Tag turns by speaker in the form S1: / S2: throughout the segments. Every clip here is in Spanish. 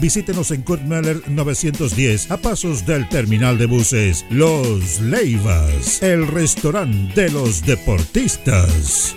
S1: Visítenos en Kurt Meller 910 a pasos del terminal de buses Los Leivas, el restaurante de los deportistas.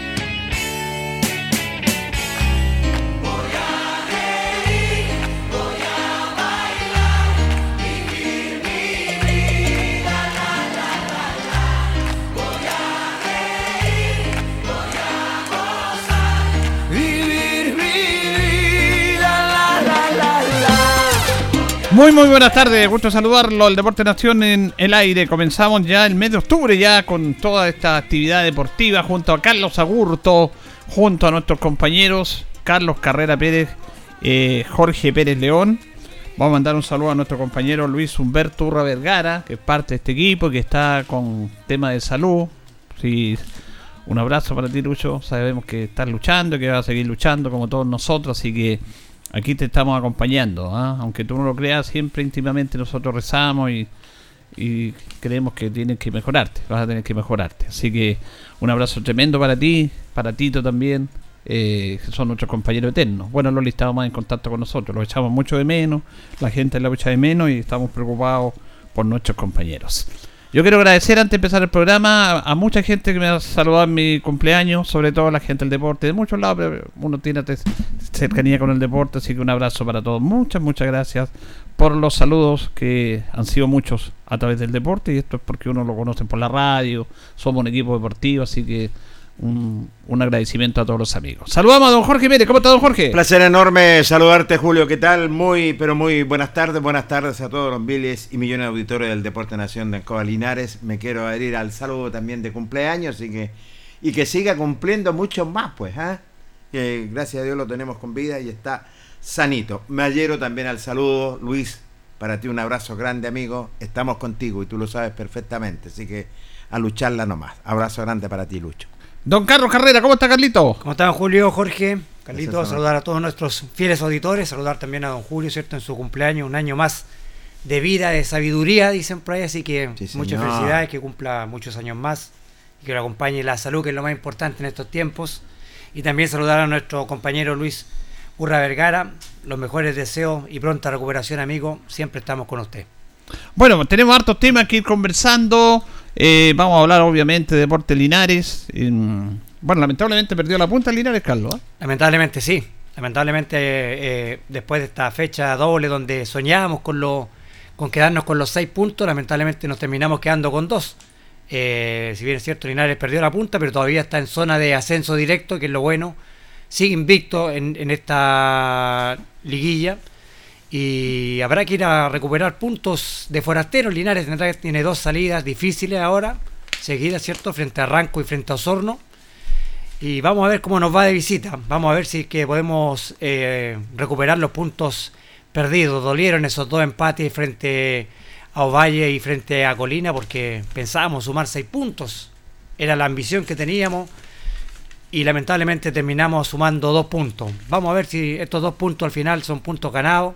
S2: Muy muy buenas tardes, gusto saludarlo, el Deporte Nación en el aire. Comenzamos ya el mes de octubre ya con toda esta actividad deportiva junto a Carlos Agurto, junto a nuestros compañeros Carlos Carrera Pérez, eh, Jorge Pérez León. Vamos a mandar un saludo a nuestro compañero Luis Humberto Urra Vergara, que es parte de este equipo, que está con tema de salud. Sí, un abrazo para ti, Lucho. Sabemos que estás luchando, que vas a seguir luchando como todos nosotros, así que aquí te estamos acompañando. ¿ah? Aunque tú no lo creas, siempre íntimamente nosotros rezamos y, creemos que tienes que mejorarte, vas a tener que mejorarte. Así que un abrazo tremendo para ti, para Tito también, eh, que son nuestros compañeros eternos. Bueno, Loli estaba más en contacto con nosotros, lo echamos mucho de menos, la gente la echa de menos y estamos preocupados por nuestros compañeros. Yo quiero agradecer antes de empezar el programa a, mucha gente que me ha saludado en mi cumpleaños, sobre todo la gente del deporte, de muchos lados, pero uno tiene cercanía con el deporte, así que un abrazo para todos. Muchas, muchas gracias por los saludos que han sido muchos a través del deporte y esto es porque uno lo conoce por la radio, somos un equipo deportivo, así que un, agradecimiento a todos los amigos. Saludamos a don Jorge Pérez, ¿cómo está don Jorge?
S3: Placer enorme saludarte, Julio. ¿Qué tal? Muy, pero muy buenas tardes. Buenas tardes a todos los miles y millones de auditores del Deporte Nación de Ancoa Linares. Me quiero adherir al saludo también de cumpleaños y que, y que siga cumpliendo muchos más, pues. Que gracias a Dios lo tenemos con vida y está sanito. Me adhiero también al saludo, Luis. Para ti un abrazo grande, amigo. Estamos contigo y tú lo sabes perfectamente. Así que a lucharla nomás. Abrazo grande para ti, Lucho.
S2: Don Carlos Carrera, ¿cómo está Carlito?
S4: ¿Cómo está Julio, Jorge? Carlito, saludar a todos nuestros fieles auditores, saludar también a don Julio, ¿cierto? En su cumpleaños, un año más de vida, de sabiduría, dicen por ahí, así que muchas felicidades, que cumpla muchos años más y que lo acompañe la salud, que es lo más importante en estos tiempos. Y también saludar a nuestro compañero Luis Urra Vergara, los mejores deseos y pronta recuperación, amigo, siempre estamos con usted.
S2: Bueno, tenemos hartos temas que ir conversando. Eh, vamos a hablar obviamente de Deporte Linares. bueno, lamentablemente perdió la punta Linares, Carlos. ¿eh?
S4: Lamentablemente sí. Lamentablemente eh, después de esta fecha doble donde soñábamos con, lo, con quedarnos con los seis puntos, lamentablemente nos terminamos quedando con dos. si bien es cierto, Linares perdió la punta, pero todavía está en zona de ascenso directo, que es lo bueno. Sigue invicto en esta liguilla y habrá que ir a recuperar puntos de forasteros. Linares tiene dos salidas difíciles ahora, seguidas, ¿cierto? Frente a Ranco y frente a Osorno. Y vamos a ver cómo nos va de visita. Vamos a ver si que podemos eh, recuperar los puntos perdidos. Dolieron esos dos empates frente a Ovalle y frente a Colina porque pensábamos sumar seis puntos. Era la ambición que teníamos y lamentablemente terminamos sumando dos puntos. Vamos a ver si estos dos puntos al final son puntos ganados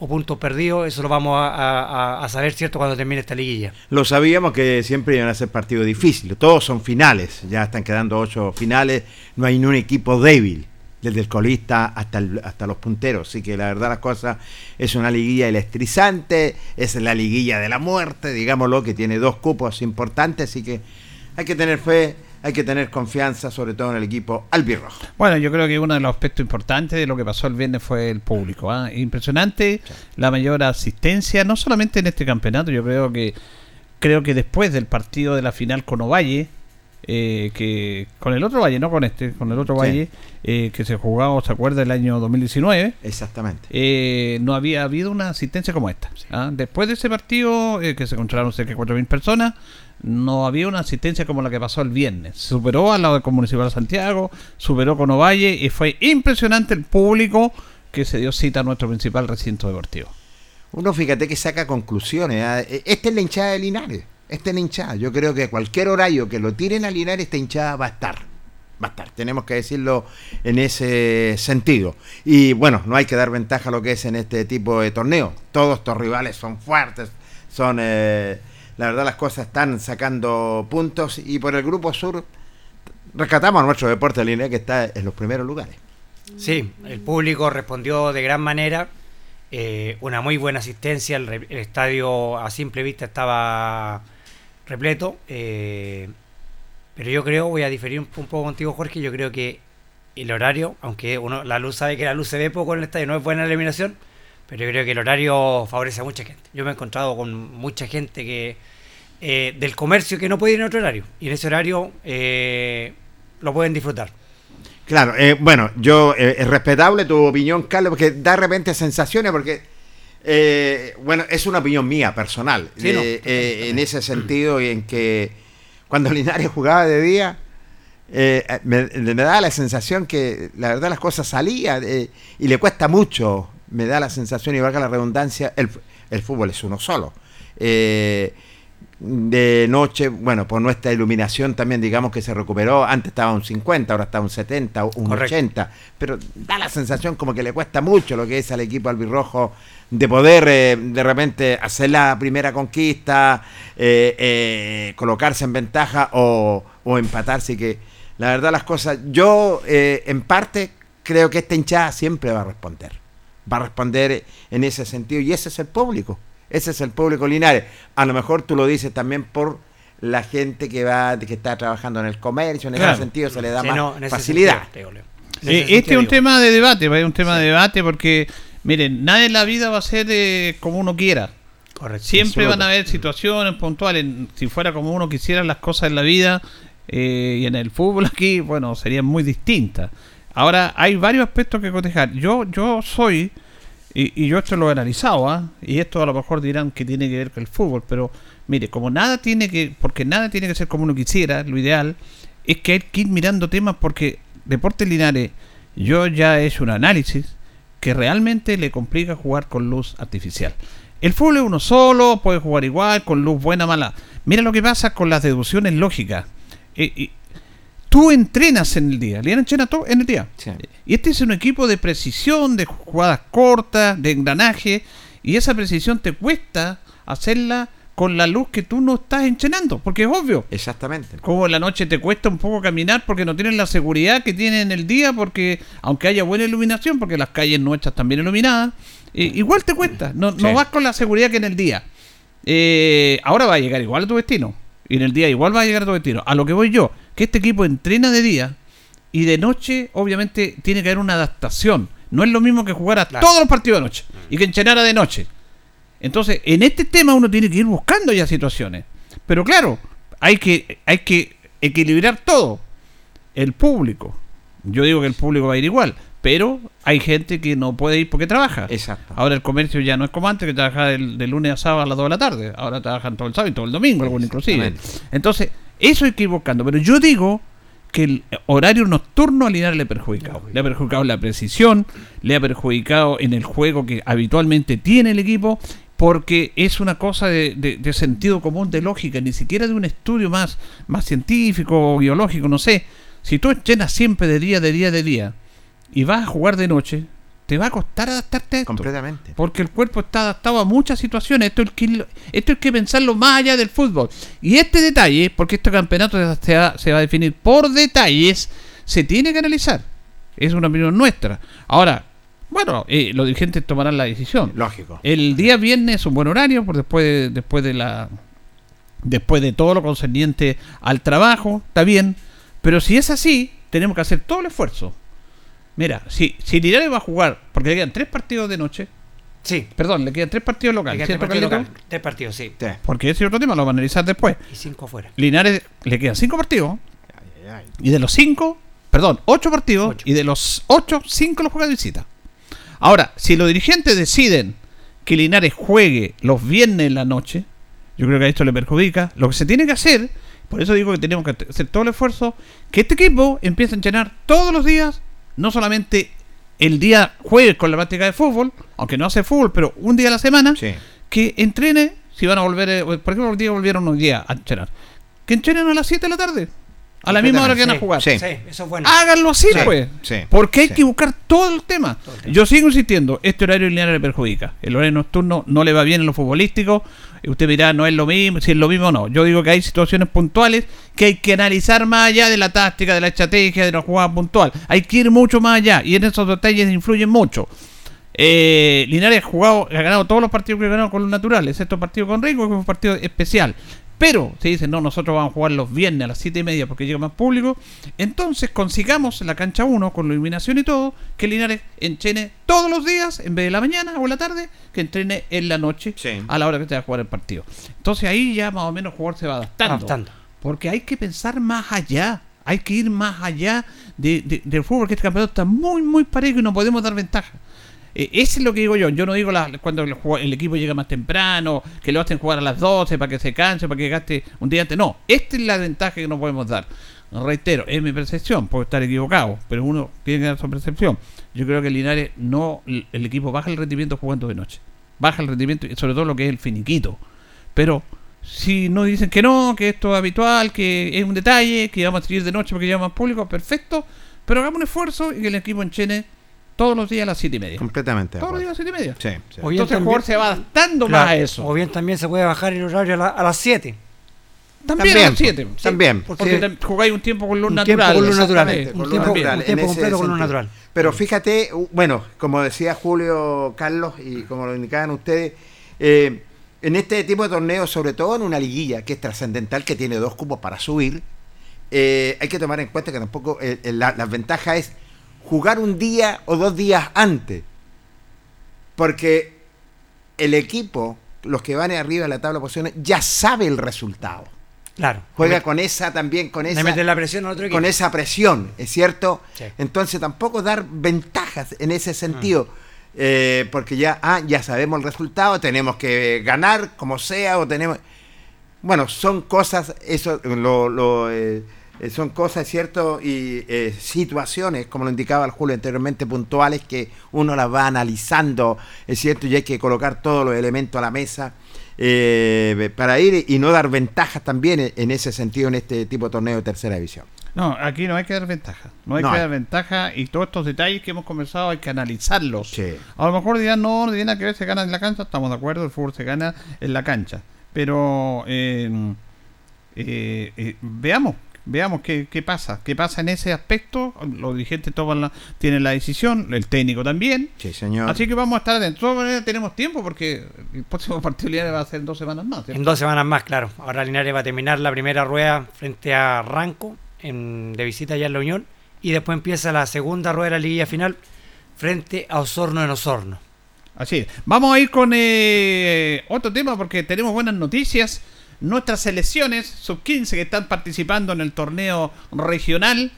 S4: o puntos perdidos, eso lo vamos a, saber, ¿cierto?, cuando termine esta liguilla.
S3: Lo sabíamos que siempre iban a ser partidos difíciles, todos son finales, ya están quedando ocho finales, no hay ni un equipo débil, desde el colista hasta, hasta los punteros, así que la verdad las cosas es una liguilla electrizante, es la liguilla de la muerte, digámoslo, que tiene dos cupos importantes, así que hay que tener fe hay que tener confianza, sobre todo en el equipo albirrojo.
S2: Bueno, yo creo que uno de los aspectos importantes de lo que pasó el viernes fue el público. ¿ah? Impresionante la mayor asistencia, no solamente en este campeonato, yo creo que creo que después del partido de la final con Ovalle, eh, que con el otro Valle, no con este, con el otro Valle, eh, que se jugaba, ¿se acuerda?, el año 2019.
S3: Exactamente.
S2: Eh, no había habido una asistencia como esta. ¿ah? Después de ese partido, que se encontraron cerca de 4.000 personas, no había una asistencia como la que pasó el viernes. Superó al lado del Municipal de Santiago, superó con Ovalle y fue impresionante el público que se dio cita a nuestro principal recinto deportivo.
S3: Uno fíjate que saca conclusiones. ¿ah? E, esta es la hinchada de Linares. Esta es la hinchada. Yo creo que cualquier horario que lo tiren a Linares, esta hinchada va a estar. Va a estar. Tenemos que decirlo en ese sentido. Y bueno, no hay que dar ventaja a lo que es en este tipo de torneo. Todos estos rivales son fuertes, son... Eh, la verdad las cosas están sacando puntos y por el Grupo Sur rescatamos a nuestro deporte de línea que está en los primeros lugares.
S4: Sí, el público respondió de gran manera, eh, una muy buena asistencia, el, estadio a simple vista estaba repleto, eh, pero yo creo, voy a diferir un, poco contigo Jorge, yo creo que el horario, aunque uno la luz sabe que la luz se ve poco en el estadio, no es buena la iluminación, pero yo creo que el horario favorece a mucha gente. Yo me he encontrado con mucha gente que eh, del comercio que no puede ir en otro horario. Y en ese horario eh, lo pueden disfrutar.
S3: Claro, eh, bueno, yo es respetable tu opinión, Carlos, porque da de repente sensaciones, porque bueno, es una opinión mía personal, en ese sentido y en que cuando Linares jugaba de día, me, me, da la sensación que la verdad las cosas salían y le cuesta mucho me da la sensación, y valga la redundancia, el, el fútbol es uno solo. Eh, de noche, bueno, por nuestra iluminación también digamos que se recuperó, antes estaba un 50, ahora está un 70, un 80, pero da la sensación como que le cuesta mucho lo que es al equipo albirrojo de poder eh, de repente hacer la primera conquista, eh, colocarse en ventaja o, o empatarse, que la verdad las cosas, yo en parte creo que esta hinchada siempre va a responder va a responder en ese sentido. Y ese es el público. Ese es el público Linares. A lo mejor tú lo dices también por la gente que va que está trabajando en el comercio, en ese sentido se le da más facilidad.
S2: este es un tema de debate, es un tema de debate porque, miren, nada en la vida va a ser eh, como uno quiera. Siempre van a haber situaciones puntuales. Si fuera como uno quisiera las cosas en la vida eh, y en el fútbol aquí, bueno, serían muy distintas. Ahora, hay varios aspectos que cotejar. Yo, yo soy, y, yo esto lo he analizado, ¿ah? y esto a lo mejor dirán que tiene que ver con el fútbol, pero mire, como nada tiene que, porque nada tiene que ser como uno quisiera, lo ideal es que hay que ir mirando temas porque Deportes Linares, yo ya he hecho un análisis que realmente le complica jugar con luz artificial. El fútbol es uno solo, puede jugar igual, con luz buena, mala. Mira lo que pasa con las deducciones lógicas. y tú entrenas en el día. Linares entrena todo en el día.
S3: Sí.
S2: Y este es un equipo de precisión, de jugadas cortas, de engranaje. Y esa precisión te cuesta hacerla con la luz que tú no estás entrenando. Porque es obvio.
S3: Exactamente.
S2: Como en la noche te cuesta un poco caminar porque no tienes la seguridad que tienes en el día, porque aunque haya buena iluminación, porque las calles nuestras también iluminadas, eh, igual te cuesta, no, vas con la seguridad que en el día. Eh, ahora va a llegar igual a tu destino, y en el día igual va a llegar a tu destino. A lo que voy yo, que este equipo entrena de día y de noche, obviamente, tiene que haber una adaptación. No es lo mismo que jugar a
S4: Claro.
S2: todos los partidos de noche y que entrenara de noche. Entonces, en este tema uno tiene que ir buscando ya situaciones. Pero claro, hay que, hay que equilibrar todo. El público. Yo digo que el público va a ir igual. Pero hay gente que no puede ir porque trabaja.
S3: Exacto.
S2: Ahora el comercio ya no es como antes, que trabajaba de lunes a sábado a las 2 de la tarde. Ahora trabajan todo el sábado y todo el domingo, algunos inclusive. Entonces, eso hay que ir buscando. Pero yo digo que el horario nocturno a Linares le ha perjudicado. Le ha perjudicado la precisión, le ha perjudicado en el juego que habitualmente tiene el equipo, porque es una cosa de, de- de sentido común, de lógica, ni siquiera de un estudio más, más científico o biológico, no sé. Si tú entrenas siempre de día, de día, de día, y vas a jugar de noche, te va a costar adaptarte a esto.
S3: Completamente.
S2: Porque el cuerpo está adaptado a muchas situaciones. Esto es, que, esto hay que pensarlo más allá del fútbol. Y este detalle, porque este campeonato se va, se va a definir por detalles, se tiene que analizar. Es una opinión nuestra. Ahora, bueno, eh, los dirigentes tomarán la decisión.
S3: Lógico.
S2: El día viernes es un buen horario, por después de, después de la después de todo lo concerniente al trabajo, está bien. Pero si es así, tenemos que hacer todo el esfuerzo. Mira, si, si Linares va a jugar, porque le quedan tres partidos de noche,
S4: Sí.
S2: perdón, le quedan tres partidos
S4: Le
S2: locales,
S4: quedan
S2: ¿cierto,
S4: tres. Tres partidos, sí.
S2: Porque ese otro tema lo vamos a analizar después.
S4: Y cinco afuera.
S2: Linares le quedan cinco partidos,
S3: Ay, ay, ay.
S2: y de los cinco, perdón, ocho partidos,
S4: Ocho.
S2: y de los ocho, cinco los juega de visita. Ahora, si los dirigentes deciden que Linares juegue los viernes en la noche, yo creo que a esto le perjudica. Lo que se tiene que hacer, por eso digo que tenemos que hacer todo el esfuerzo, que este equipo empiece a entrenar todos los días, no solamente el día jueves con la práctica de fútbol, aunque no hace fútbol, pero un día a la semana,
S3: Sí.
S2: que entrene, si van a volver, eh, por ejemplo, los días volvieron unos días a entrenar, que entrenen a las 7 de la tarde, a la misma hora que van a
S4: Sí,
S2: jugar.
S3: Sí.
S4: Sí, eso es bueno.
S2: Háganlo así,
S3: Sí,
S2: pues.
S3: sí,
S2: Porque hay
S3: sí.
S2: que buscar todo el tema.
S4: Todo el tema.
S2: Yo sigo insistiendo, este horario lineal le perjudica. El horario nocturno no le va bien en lo futbolístico. Y usted dirá, no es lo mismo, si es lo mismo o no. Yo digo que hay situaciones puntuales que hay que analizar más allá de la táctica, de la estrategia, de la jugada puntual. Hay que ir mucho más allá. Y en esos detalles influyen mucho. Eh, Linares ha jugado, ha ganado todos los partidos que ha ganado con los naturales, excepto el partido con Rico, que fue un partido especial. Pero se dice, no, nosotros vamos a jugar los viernes a las 7 y media porque llega más público. Entonces consigamos en la cancha 1, con la iluminación y todo, que Linares entrene todos los días, en vez de la mañana o en la tarde, que entrene en la noche
S3: Sí.
S2: a la hora que te va a jugar el partido. Entonces ahí ya más o menos el jugador se va adaptando.
S4: Adaptando.
S2: Porque hay que pensar más allá. Hay que ir más allá de- de- del fútbol, que este campeonato está muy, muy parejo y no podemos dar ventaja. Eh, eso es lo que digo yo. Yo no digo la- cuando el, equipo llega más temprano, que lo hacen jugar a las 12 para que se canse, para que gaste un día antes. No, esta es la ventaja que no podemos dar. Reitero, es mi percepción, puedo estar equivocado, pero uno tiene que dar su percepción. Yo creo que Linares no, el equipo baja el rendimiento jugando de noche. Baja el rendimiento, sobre todo lo que es el finiquito. Pero si no dicen que no, que esto es habitual, que es un detalle, que vamos a seguir de noche porque lleva más público, perfecto. Pero hagamos un esfuerzo y que el equipo enchene todos los días a las 7 y media.
S3: Completamente.
S2: Todos los días a las 7 y media.
S3: Sí, sí.
S4: O bien
S2: Entonces el jugador se va adaptando
S4: Claro,
S2: más a eso.
S4: O bien también se puede bajar el horario a, la- a las 7.
S2: También, a
S3: También,
S2: las 7.
S3: pues, también.
S2: Porque, jugáis un tiempo con luz
S4: un
S2: natural.
S4: tiempo con luz natural. Un
S3: Con
S4: tiempo-
S3: natural,
S4: un tiempo completo con luz natural.
S3: Pero fíjate, bueno, como decía Julio Carlos y como lo indicaban ustedes, eh, en este tipo de torneos, sobre todo en una liguilla que es trascendental, que tiene dos cupos para subir, eh, hay que tomar en cuenta que tampoco eh, eh, la, la ventaja es jugar un día o dos días antes. Porque el equipo, los que van arriba de la tabla de posiciones, ya sabe el resultado.
S4: Claro.
S3: Juega con esa también, con esa
S4: la presión al otro equipo.
S3: con esa presión, ¿es cierto?
S4: Sí.
S3: Entonces tampoco dar ventajas en ese sentido, eh, porque ya, ah, ya sabemos el resultado, tenemos que ganar como sea o tenemos... Bueno, son cosas, eso, lo, lo, eh, eh, son cosas, ¿cierto? Y eh, situaciones, como lo indicaba el Julio anteriormente, puntuales que uno las va analizando, ¿es cierto? Y hay que colocar todos los elementos a la mesa eh, para ir y no dar ventajas también en- en ese sentido en este tipo de torneo de tercera división.
S2: No, aquí no hay que dar ventaja. No hay
S3: No
S2: que
S3: hay.
S2: dar ventaja y todos estos detalles que hemos conversado hay que analizarlos.
S3: Sí.
S2: A lo mejor dirán, no, no tiene nada que ver, se gana en la cancha. Estamos de acuerdo, el fútbol se gana en la cancha. Pero eh, eh, eh, veamos, veamos qué, qué pasa. ¿Qué pasa en ese aspecto? Los dirigentes toman la, tienen la decisión, el técnico también.
S3: Sí, señor.
S2: Así que vamos a estar atentos. De todas maneras, tenemos tiempo porque el próximo partido Linares va a ser en dos semanas más. ¿cierto?
S4: En dos semanas más, claro. Ahora Linares va a terminar la primera rueda frente a Ranco en, de visita ya en la Unión. Y después empieza la segunda rueda de la liguilla final frente a Osorno en Osorno.
S2: Así es. Vamos a ir con eh, otro tema porque tenemos buenas noticias. Nuestras selecciones sub-15 que están participando en el torneo regional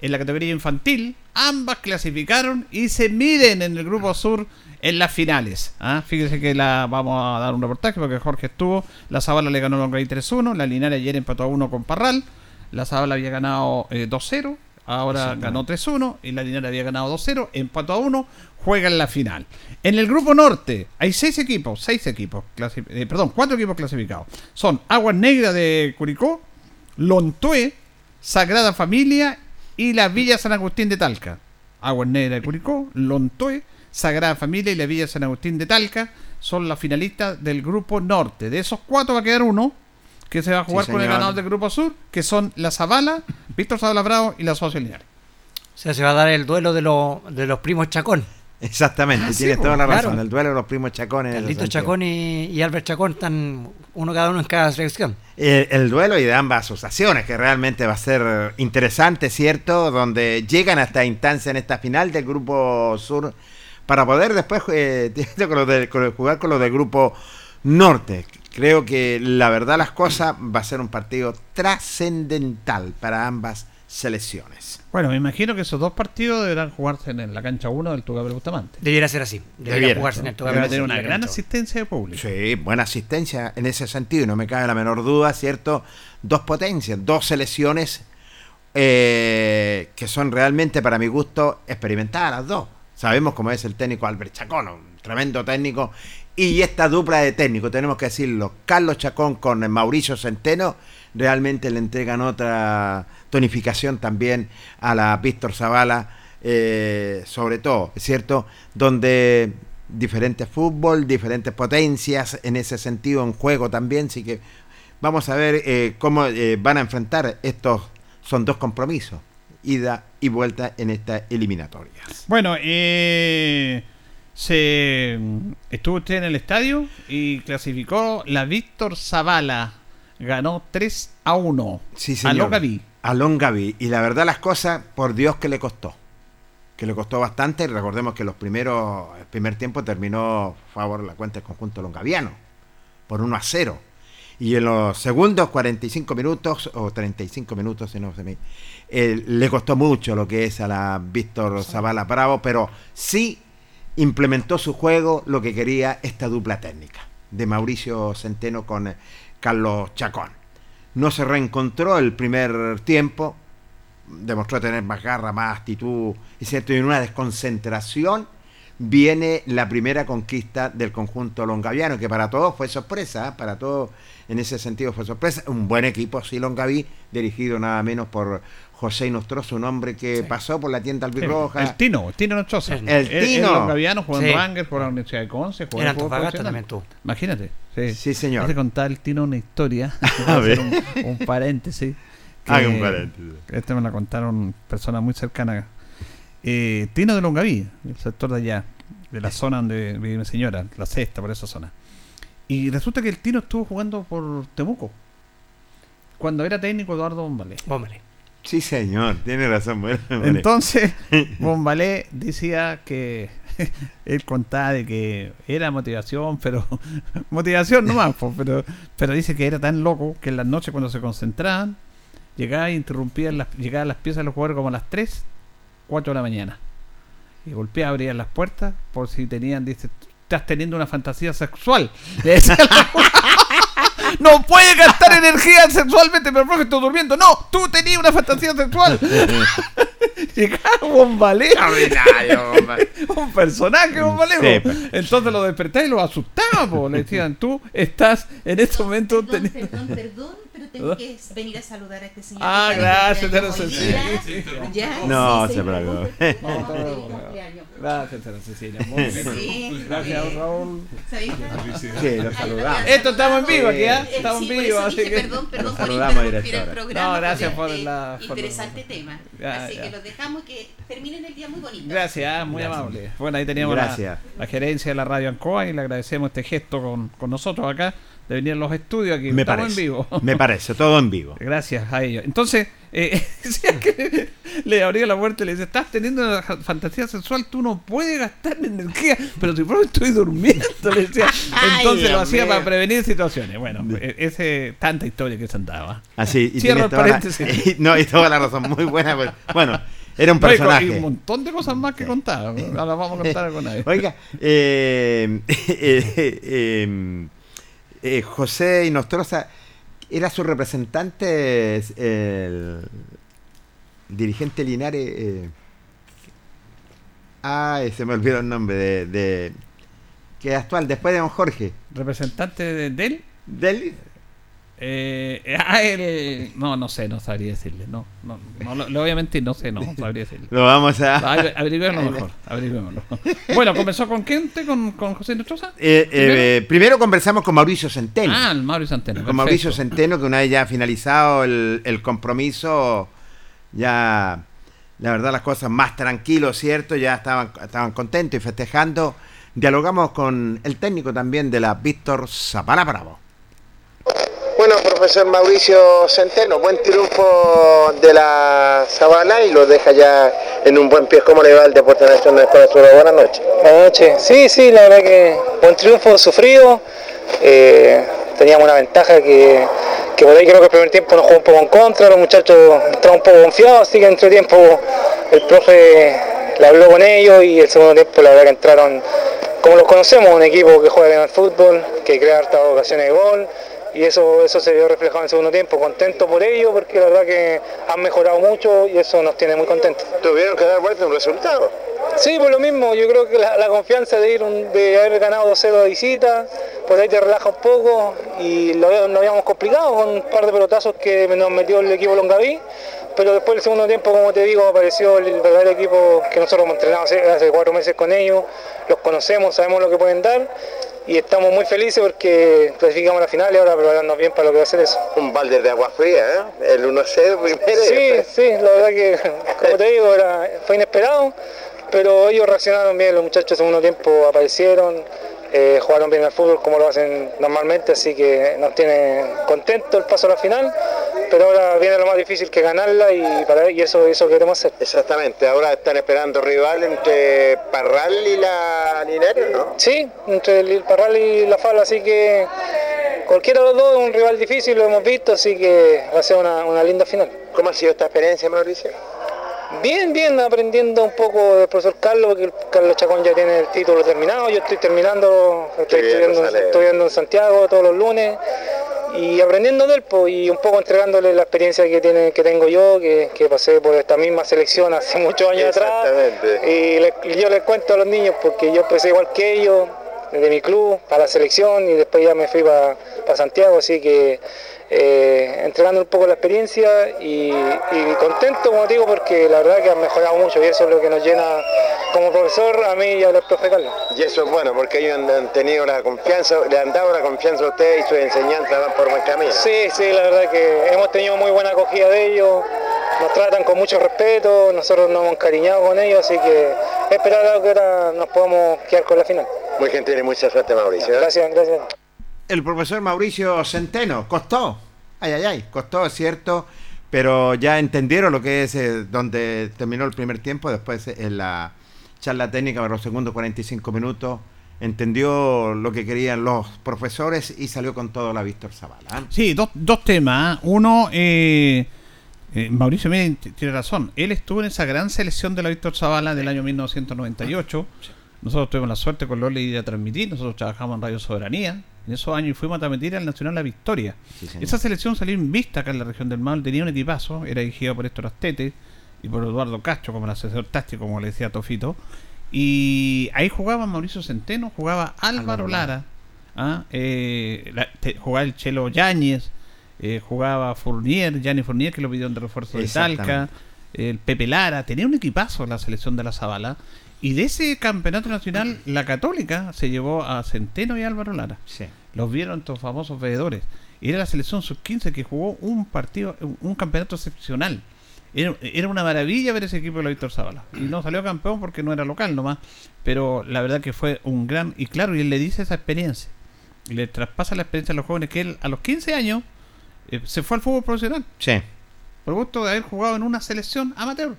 S2: en la categoría infantil, ambas clasificaron y se miden en el grupo sur en las finales. ¿ah? Fíjese que la vamos a dar un reportaje porque Jorge estuvo. La Zabala le ganó a Longaví 3-1. La Linares ayer empató a 1 con Parral. La Zabala había ganado eh, 2-0. Ahora ganó 3-1 y la Linares había ganado 2-0, empató a 1, juega en la final. En el grupo norte hay seis equipos, seis equipos, clasi- eh, perdón, cuatro equipos clasificados. Son Aguas Negras de Curicó, Lontué, Sagrada Familia y la Villa San Agustín de Talca. Aguas Negras de Curicó, Lontué, Sagrada Familia y la Villa San Agustín de Talca son las finalistas del grupo norte. De esos cuatro va a quedar uno que se va a jugar
S3: Sí,
S2: con el ganador del grupo sur, que son la Zavala, Víctor Zavala Bravo y la Socia Linares.
S4: O sea, se va a dar el duelo de, los de los primos Chacón.
S3: Exactamente,
S2: Ah,
S3: tienes toda la
S4: claro.
S3: razón. El duelo de los primos
S4: Carlito
S3: sentido.
S4: Chacón y, y Albert Chacón están uno cada uno en cada selección.
S3: El, el duelo y de ambas asociaciones, que realmente va a ser interesante, ¿cierto? Donde llegan a esta instancia en esta final del Grupo Sur para poder después eh, con lo de- con- jugar con los del Grupo Norte. Creo que la verdad las cosas va a ser un partido trascendental para ambas selecciones.
S2: Bueno, me imagino que esos dos partidos deberán jugarse en la cancha 1 del Tugabre Bustamante.
S4: Debiera ser así. Debería
S3: Debiera,
S4: jugarse en el
S2: Debe
S4: Togabre
S2: tener una gran asistencia de público.
S3: Sí, buena asistencia en ese sentido, y no me cabe la menor duda, ¿cierto? Dos potencias, dos selecciones eh, que son realmente, para mi gusto, experimentadas las dos. Sabemos cómo es el técnico Albert Chacón, un tremendo técnico, y esta dupla de técnicos, tenemos que decirlo, Carlos Chacón con Mauricio Centeno, realmente le entregan otra tonificación también a la Víctor Zavala, eh, sobre todo, ¿cierto? Donde diferentes fútbol, diferentes potencias en ese sentido en juego también, así que vamos a ver eh, cómo eh, van a enfrentar estos, son dos compromisos, ida y vuelta en estas eliminatorias.
S2: Bueno, eh, se estuvo usted en el estadio y clasificó la Víctor Zavala. Ganó 3 a 1.
S3: Sí,
S2: A. Longaví.
S3: A Longaví. Y la verdad las cosas, por Dios que le costó. Que le costó bastante. Recordemos que los primeros, el primer tiempo terminó a favor de la cuenta del conjunto longaviano. Por 1 a 0. Y en los segundos 45 minutos, o 35 minutos, si no se me... eh, le costó mucho lo que es a la Víctor Zavala Bravo, pero sí implementó su juego lo que quería esta dupla técnica de Mauricio Centeno con eh, Carlos Chacón. No se reencontró el primer tiempo, demostró tener más garra, más actitud, y cierto, en una desconcentración viene la primera conquista del conjunto longaviano, que para todos fue sorpresa, ¿eh? para todos en ese sentido fue sorpresa. Un buen equipo, sí, Longaví, dirigido nada menos por José Nostrozo, un hombre que
S2: Sí.
S3: pasó por la tienda albirroja.
S2: El Tino, el Tino Nochosa.
S4: El
S2: El
S3: Tino.
S2: El longaviano jugó en
S4: Sí.
S2: Rangers, jugó en la Universidad de Conce, jugó
S4: En
S2: en el fútbol
S4: Antofagasta también tuvo.
S2: Imagínate. Sí,
S3: Sí, señor.
S2: Hace contar el Tino una historia.
S3: A ver.
S2: Un, un paréntesis.
S3: Haga un paréntesis.
S2: Este me la contaron personas muy cercanas. Eh, Tino de Longaví, el sector de allá, de la zona donde vive mi señora, la sexta, por esa zona. Y resulta que el Tino estuvo jugando por Temuco. Cuando era técnico Eduardo Bombalé.
S4: Hombre.
S3: Sí, señor, tiene razón. bueno.
S2: Entonces, Bombalé decía que él contaba de que era motivación, pero motivación nomás, po, pero, pero dice que era tan loco que en las noches cuando se concentraban, llegaba e interrumpía las, llegaban las piezas de los jugadores como a las 3, 4 de la mañana. Y golpeaba, abrían las puertas por si tenían, dice, estás teniendo una fantasía sexual. Le decía no puede gastar energía sexualmente, pero porque estoy durmiendo. No, tú tenías una fantasía sexual. Llegaba
S3: hombre.
S2: un personaje Bombalé.
S3: Sí,
S2: po.
S3: pues.
S2: Entonces lo despertaba y lo asustaba. pues le decían, tú estás en este momento
S5: Perdón,
S2: teniendo...
S5: perdón, perdón, pero tengo que venir a saludar a este señor.
S2: Ah, gracias, Cecilia.
S5: Ya,
S3: No,
S5: sí,
S3: se preocupe.
S2: Gracias, Cecilia. Muy bien.
S5: Sí,
S2: Gracias. Raúl.
S3: Sí, lo saludamos.
S2: Esto estamos en vivo aquí, ¿ah?
S5: Eh,
S2: Estamos en vivo, así que...
S5: Perdón, perdón
S3: Nos
S5: por
S3: saludamos,
S5: interrumpir el
S3: directora.
S5: programa.
S2: No, gracias
S5: por
S2: la- por-
S5: interesante tema. Así que los dejamos y que terminen el día muy bonito.
S2: Gracias, muy amable. Bueno, ahí teníamos la, gerencia de la radio Ancoa y le agradecemos este gesto con, con nosotros acá de venir a los estudios aquí.
S3: Me parece.
S2: en vivo.
S3: Me parece, todo en vivo.
S2: Gracias a ellos. Entonces, eh, que le abrió la puerta y le dice, estás teniendo una fantasía sexual, tú no puedes gastar energía, pero si por estoy durmiendo, le decía.
S3: Ay,
S2: Entonces lo hacía para prevenir situaciones. Bueno, e- ese tanta historia que se andaba.
S3: Así, y
S2: Cierro el
S3: la-
S2: paréntesis.
S3: y- no, y toda la razón, muy buena. pues, Bueno, era un
S2: y con- y
S3: personaje.
S2: un montón de cosas más que contar. Ahora vamos a contar con nadie.
S3: Oiga, eh, eh, eh, eh, José Inostroza, ¿era su representante el dirigente Linares? eh, ah, se me olvidó el nombre de, de- que es actual, después de don Jorge.
S2: Representante de, de él.
S3: Del,
S2: Eh, ah. No, no sé, no sabría decirle. No, no, no, lo- no sé, no sabría decirle.
S3: lo vamos a...
S2: Aver- Averigüémoslo mejor. Bueno, ¿comenzó con quién? ¿Te? ¿Con, con José Nostroza?
S3: Eh, eh, primero conversamos con Mauricio Centeno.
S2: Ah, el Mauricio Santeno.
S3: con Mauricio. Centeno, que una vez ya finalizado el, el compromiso, ya la verdad las cosas más tranquilos, ¿cierto? Ya estaban, estaban contentos y festejando. Dialogamos con el técnico también de la Víctor Zapala Bravo. Profesor Mauricio Centeno, buen triunfo de la Zabala y lo deja ya en un buen pie. ¿Cómo le va el Deporte Nacional de Escuela? Buenas noches.
S6: Buenas noches. Sí, sí, la verdad que buen triunfo, sufrido. Eh, teníamos una ventaja que, que por ahí creo que el primer tiempo nos jugó un poco en contra, los muchachos estaban un poco confiados, así que entre tiempo el profe le habló con ellos y el segundo tiempo la verdad que entraron como los conocemos, un equipo que juega bien al fútbol, que crea hartas ocasiones de gol y eso, eso se vio reflejado en el segundo tiempo. Contento por ello porque la verdad que han mejorado mucho y eso nos tiene muy contentos.
S3: Tuvieron que dar vuelta un resultado.
S6: Sí, por lo mismo, yo creo que la, la confianza de ir un- de haber ganado 2-0 de visita, por ahí te relaja un poco y lo, lo habíamos complicado con un par de pelotazos que nos metió el equipo Longaví, pero después del segundo tiempo, como te digo, apareció el verdadero equipo que nosotros hemos entrenado hace, hace cuatro meses con ellos, los conocemos, sabemos lo que pueden dar y estamos muy felices porque clasificamos la final y ahora prepararnos bien para lo que va a ser eso.
S3: Un balde de agua fría, ¿eh? El 1-0 primero.
S6: Sí, sí, la verdad que, como te digo, era, fue inesperado, pero ellos reaccionaron bien, los muchachos en segundo tiempo aparecieron, eh, jugaron bien al fútbol como lo hacen normalmente, así que nos tiene contento el paso a la final, pero ahora viene lo más difícil que ganarla y, para, y eso, eso queremos hacer.
S3: Exactamente, ahora están esperando rival entre Parral y la Linares, ¿no?
S6: Sí, entre el Parral y la Fala, así que cualquiera de los dos es un rival difícil, lo hemos visto, así que va a ser una, una linda final.
S3: ¿Cómo ha sido esta experiencia, Mauricio?
S6: Bien, bien, aprendiendo un poco del profesor Carlos, porque Carlos Chacón ya tiene el título terminado, yo estoy terminando, estoy
S3: bien,
S6: estudiando,
S3: Rosaleo.
S6: estudiando en Santiago todos los lunes y aprendiendo de él pues, y un poco entregándole la experiencia que tiene que tengo yo, que, que pasé por esta misma selección hace muchos años atrás. Y, le- yo les cuento a los niños porque yo empecé igual que ellos, desde mi club, para la selección y después ya me fui para Santiago, así que eh, entregando un poco la experiencia y, y contento, como digo, porque la verdad que han mejorado mucho y eso es lo que nos llena como profesor a mí y al profe Carlos.
S3: Y eso es bueno, porque ellos han, tenido la confianza, le han dado la confianza a ustedes y sus enseñanzas van por buen camino.
S6: Sí, sí, la verdad que hemos tenido muy buena acogida de ellos, nos tratan con mucho respeto, nosotros nos hemos encariñado con ellos, así que esperar a que ahora nos podamos quedar con la final.
S3: Muy gentil y mucha suerte, Mauricio. ¿eh?
S6: Gracias, gracias.
S3: El profesor Mauricio Centeno, costó, ay, ay, ay, costó, es cierto, pero ya entendieron lo que es eh, donde terminó el primer tiempo, después eh, en la charla técnica para los segundos 45 minutos, entendió lo que querían los profesores y salió con todo la Víctor Zavala. ¿eh?
S2: Sí, dos, dos temas. Uno, eh, eh, Mauricio tiene razón. Él estuvo en esa gran selección de la Víctor Zavala del año 1998. Nosotros tuvimos la suerte con Loli de transmitir. Nosotros trabajamos en Radio Soberanía en esos años y fuimos a transmitir al Nacional La Victoria.
S3: Sí.
S2: Esa selección salió invista acá en la región del Mal. Tenía un equipazo. Era dirigido por Héctor Astete y por Eduardo Castro como el asesor táctico, como le decía Tofito. Y ahí jugaba Mauricio Centeno, jugaba Álvaro
S3: Álvaro Lara.
S2: ¿ah? Eh, la- te- jugaba el Chelo Yáñez, eh, jugaba Fournier, Gianni Fournier, que lo pidió de refuerzo de Talca, el Pepe Lara, tenía un equipazo la selección de la Zabala. Y de ese campeonato nacional, la Católica se llevó a Centeno y Álvaro Lara.
S3: Sí.
S2: Los vieron estos famosos veedores. Era la selección sub-15 que jugó un partido, un campeonato excepcional. Era, era una maravilla ver ese equipo de la Víctor Zavala. Y no salió campeón porque no era local nomás. Pero la verdad que fue un gran. Y claro, y él le dice esa experiencia. Y le traspasa la experiencia a los jóvenes que él a los 15 años eh, se fue al fútbol profesional.
S3: Sí.
S2: Por gusto de haber jugado en una selección amateur.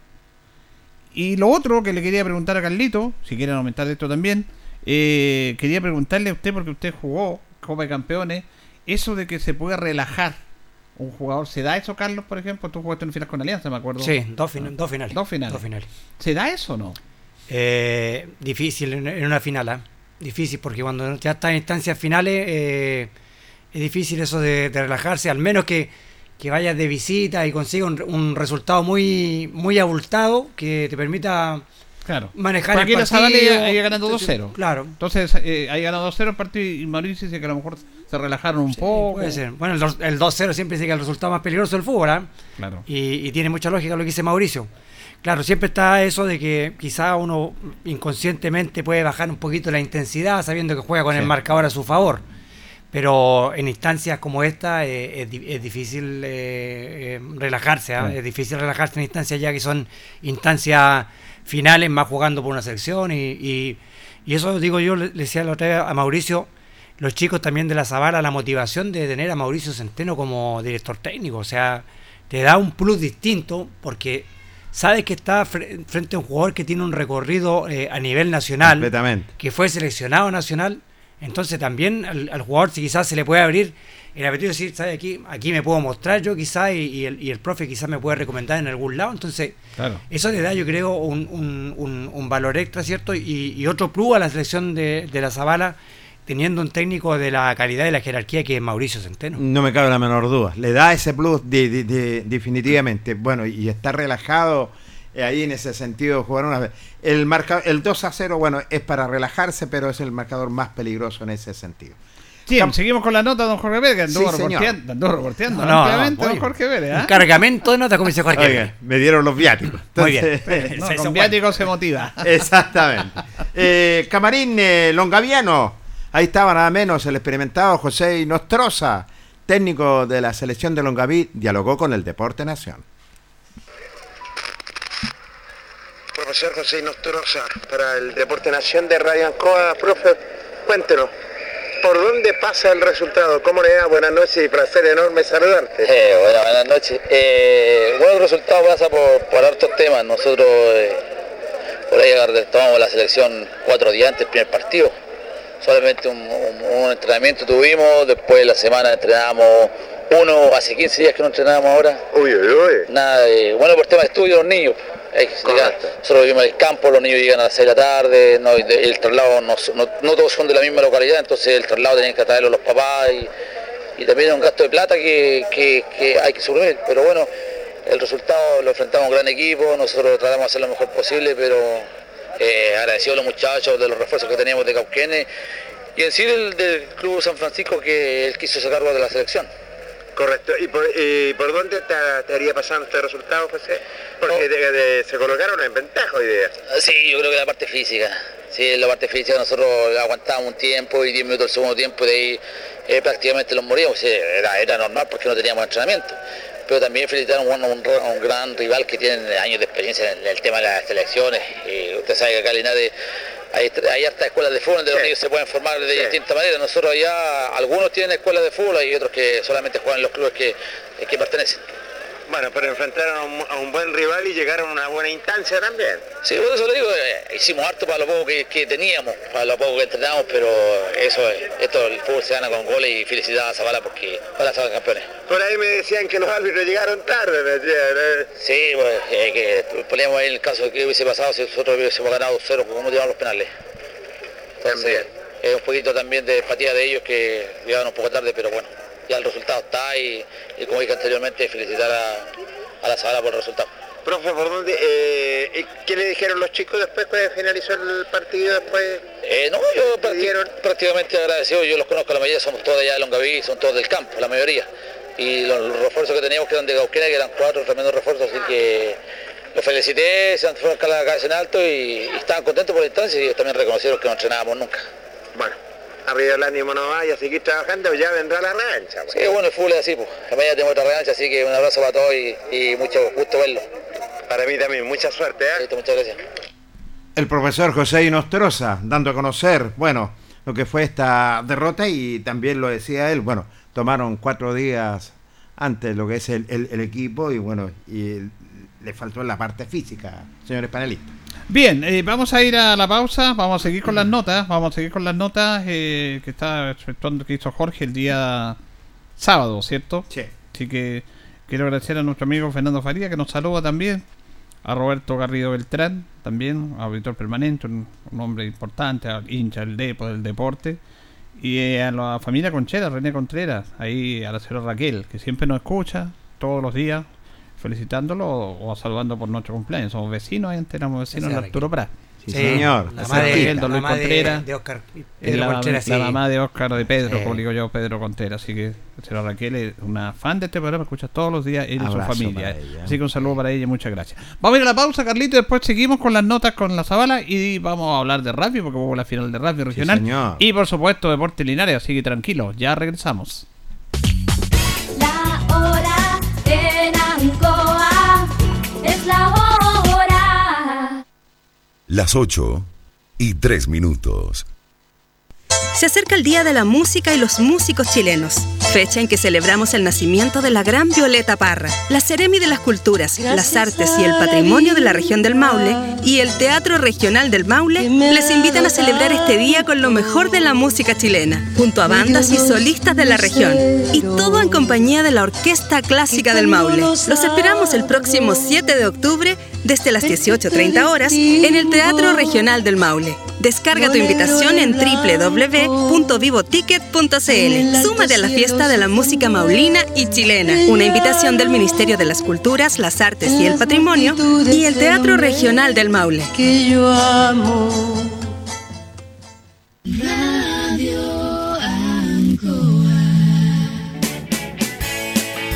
S2: Y lo otro que le quería preguntar a Carlito, si quieren aumentar esto también, eh, quería preguntarle a usted, porque usted jugó Copa de Campeones, eso de que se puede relajar un jugador, ¿se da eso, Carlos, por ejemplo? Tú jugaste en final con Alianza, me acuerdo.
S4: Sí, dos, fin- dos finales.
S2: Dos finales.
S4: Dos finales.
S2: ¿Se da eso o no?
S4: Eh, difícil en, una final, ¿ah? difícil porque cuando ya está en instancias finales eh, es difícil eso de, de relajarse, al menos que, que vayas de visita y consigas un, un resultado muy muy abultado que te permita
S2: Claro.
S4: manejar
S2: Porque
S4: el partido.
S2: Zavala iba ganando 2-0.
S4: Claro.
S2: Entonces, eh, ahí ganado 2-0 el partido y Mauricio dice que a lo mejor se relajaron un poco.
S4: Puede ser. Bueno, el, dos- el 2-0 siempre dice que es el resultado más peligroso del fútbol, ¿ah?
S2: Claro.
S4: Y, y tiene mucha lógica lo que dice Mauricio. Claro, siempre está eso de que quizá uno inconscientemente puede bajar un poquito la intensidad sabiendo que juega con el marcador a su favor. Pero en instancias como esta eh, es, di- es difícil eh, eh, relajarse, ¿ah?
S2: Sí.
S4: es difícil relajarse en instancias ya que son instancias finales, más jugando por una selección. Y, y- y eso digo yo, le decía la otra vez a Mauricio, los chicos también de la Zavala, la motivación de tener a Mauricio Centeno como director técnico. O sea, te da un plus distinto porque sabes que está fre- frente a un jugador que tiene un recorrido eh, a nivel nacional que fue seleccionado nacional, entonces también al, al jugador si quizás se le puede abrir el apetito de decir, ¿sabes? Aquí, aquí me puedo mostrar yo quizás y, y el, y el profe quizás me puede recomendar en algún lado, entonces
S2: Claro.
S4: eso le da yo creo un, un- un- un valor extra, ¿cierto? Y, y otro plus a la selección de, de la Zabala teniendo un técnico de la calidad y la jerarquía que es Mauricio Centeno.
S3: No me cabe la menor duda. Le da ese plus de- de- de- definitivamente. Bueno, y está relajado ahí en ese sentido jugar una vez. El, marca, el 2 a 0, bueno, es para relajarse, pero es el marcador más peligroso en ese sentido.
S2: Bien,
S3: Cam-
S2: seguimos con la nota, don Jorge Vélez, que anduvo
S3: Sí, señor.
S2: reporteando, anduvo reporteando
S4: No, no,
S2: ampliamente,
S4: no,
S2: don
S4: muy-
S2: Jorge Vélez.
S4: Un cargamento de notas, como dice Jorge.
S3: Oigan, me dieron los viáticos.
S4: Muy bien.
S2: No, con
S4: bueno.
S2: viático se motiva.
S3: Exactamente. Eh, Camarín eh, Longaviano, ahí estaba nada menos el experimentado José Nostroza, técnico de la selección de Longaví, dialogó con el Deporte Nación.
S7: Profesor José Nostroza, para el Deporte Nación de Radio Ancoa, profe, cuéntenos, ¿por dónde pasa el resultado? ¿Cómo le da? Buenas noches y placer enorme saludarte.
S8: Eh, bueno, buenas noches. Eh, bueno, el resultado pasa por, por hartos temas. Nosotros eh, por ahí tomamos la selección cuatro días antes del primer partido. Solamente un, un- un entrenamiento tuvimos, después la semana entrenábamos uno, hace 15 días que no entrenábamos ahora.
S7: Uy, uy, uy.
S8: Nada, de- bueno, por tema de estudio los niños. Nosotros vivimos en el campo, los niños llegan a las 6 de la tarde, no, el traslado no, no- no todos son de la misma localidad, entonces el traslado tienen que traerlo los papás y, y también es un gasto de plata que, que- que hay que suprimir. Pero bueno, el resultado lo enfrentamos a un gran equipo, nosotros tratamos de hacer lo mejor posible, pero eh, agradecido a los muchachos de los refuerzos que teníamos de Cauquenes y en sí del, del Club San Francisco que él quiso sacarlo de la selección.
S7: Correcto. ¿Y por, y por dónde haría pasando este resultado, José? Porque de- de- se colocaron en ventaja hoy día.
S8: Ah, Sí, yo creo que la parte física. Sí, la parte física nosotros aguantábamos un tiempo y 10 minutos del segundo tiempo y de ahí eh, prácticamente los moríamos. Sí, era, era normal porque no teníamos entrenamiento. Pero también felicitaron a un, un gran rival que tiene años de experiencia en el tema de las selecciones. Y usted sabe que acá Linares hay, hay hartas escuelas de fútbol donde los
S7: Sí.
S8: niños se pueden formar de
S7: Sí.
S8: distintas maneras. Nosotros allá, algunos tienen escuelas de fútbol y otros que solamente juegan en los clubes que, que pertenecen.
S7: Bueno, pero enfrentaron a un, a un buen rival y llegaron a una buena instancia también.
S8: Sí, por eso le digo, eh, hicimos harto para lo poco que, que teníamos, para lo poco que entrenamos, pero eso, es- esto el fútbol se gana con goles y felicidades a Zavala porque para ser campeones.
S7: Por ahí me decían que los árbitros llegaron tarde, me decían, ¿eh?
S8: Sí, pues, eh, que poníamos ahí el caso de que hubiese pasado si nosotros hubiésemos ganado cero como llevaban los penales. Entonces, es un poquito también de empatía de ellos que llegaron un poco tarde, pero bueno, ya el resultado está y, y como dije anteriormente, felicitar a, a la Zavala por el resultado.
S7: Profe, ¿por dónde? eh, ¿Qué le dijeron los chicos después que finalizó el partido? Después
S8: Eh, no, yo prácti-
S7: dieron?
S8: prácticamente agradecido, yo los conozco, la mayoría somos todos allá de Longaví, son todos del campo, la mayoría. Y los, los refuerzos que teníamos que eran de Gauquena, que eran cuatro tremendos refuerzos, así que los felicité, se han fueron a la cabeza en alto y, y estaban contentos por la instancia y ellos también reconocieron que no entrenábamos nunca.
S7: Bueno, arriba el ánimo no vaya a seguir trabajando, ya vendrá la revancha. pues.
S8: Sí, bueno, el fútbol es así, pues. Mañana tenemos otra revancha, así que un abrazo para todos y, y mucho gusto verlo.
S7: Para mí también, mucha suerte, ¿eh?
S8: Listo, muchas gracias.
S3: El profesor José Inostroza, dando a conocer, bueno, lo que fue esta derrota y también lo decía él, bueno, tomaron cuatro días antes lo que es el, el- el equipo y bueno, y le faltó la parte física, señores panelistas.
S2: Bien, eh, vamos a ir a la pausa, vamos a seguir con las notas, vamos a seguir con las notas eh, que está efectuando que hizo Jorge el día sábado, ¿cierto?
S3: Sí.
S2: Así que quiero agradecer a nuestro amigo Fernando Faría que nos saluda también, a Roberto Garrido Beltrán también, auditor permanente, un, un hombre importante, a- hincha del depo, del deporte, y eh, a la familia Conchera, René Contreras, ahí a la señora Raquel, que siempre nos escucha todos los días, felicitándolo o, o saludando por nuestro cumpleaños. Somos vecinos, antes éramos vecinos en
S4: Esa
S2: Arturo Prat.
S3: Sí, señor.
S4: La mamá de, la mamá de-
S2: Contreras.
S4: de Oscar
S2: Es
S4: Pedro
S2: la,
S4: Contreras,
S2: la
S4: sí.
S2: mamá de Oscar de Pedro,
S4: Sí.
S2: como digo yo, Pedro Contreras. Así que señora Raquel es una fan de este programa, escucha todos los días él y su familia. Así que un saludo para ella, muchas gracias. Vamos a ir a la pausa, Carlito, y después seguimos con las notas con la Zabala y vamos a hablar de rugby, porque hubo la final de rugby regional.
S3: señor.
S2: y por supuesto, Deporte Linares, así que tranquilo, ya regresamos.
S9: Es la hora.
S10: Las 8 y 3 minutos.
S11: Se acerca el Día de la Música y los Músicos Chilenos, fecha en que celebramos el nacimiento de la gran Violeta Parra, la Ceremi de las Culturas, las Artes y el Patrimonio de la región del Maule y el Teatro Regional del Maule les invitan a celebrar este día con lo mejor de la música chilena, junto a bandas y solistas de la región, y todo en compañía de la Orquesta Clásica del Maule. Los esperamos el próximo 7 de octubre desde las 18.30 horas en el Teatro Regional del Maule. Descarga tu invitación en www.vivoticket.cl. Súmate a la fiesta de la música maulina y chilena. Una invitación del Ministerio de las Culturas, las Artes y el Patrimonio y el Teatro Regional del Maule.
S9: Que yo amo.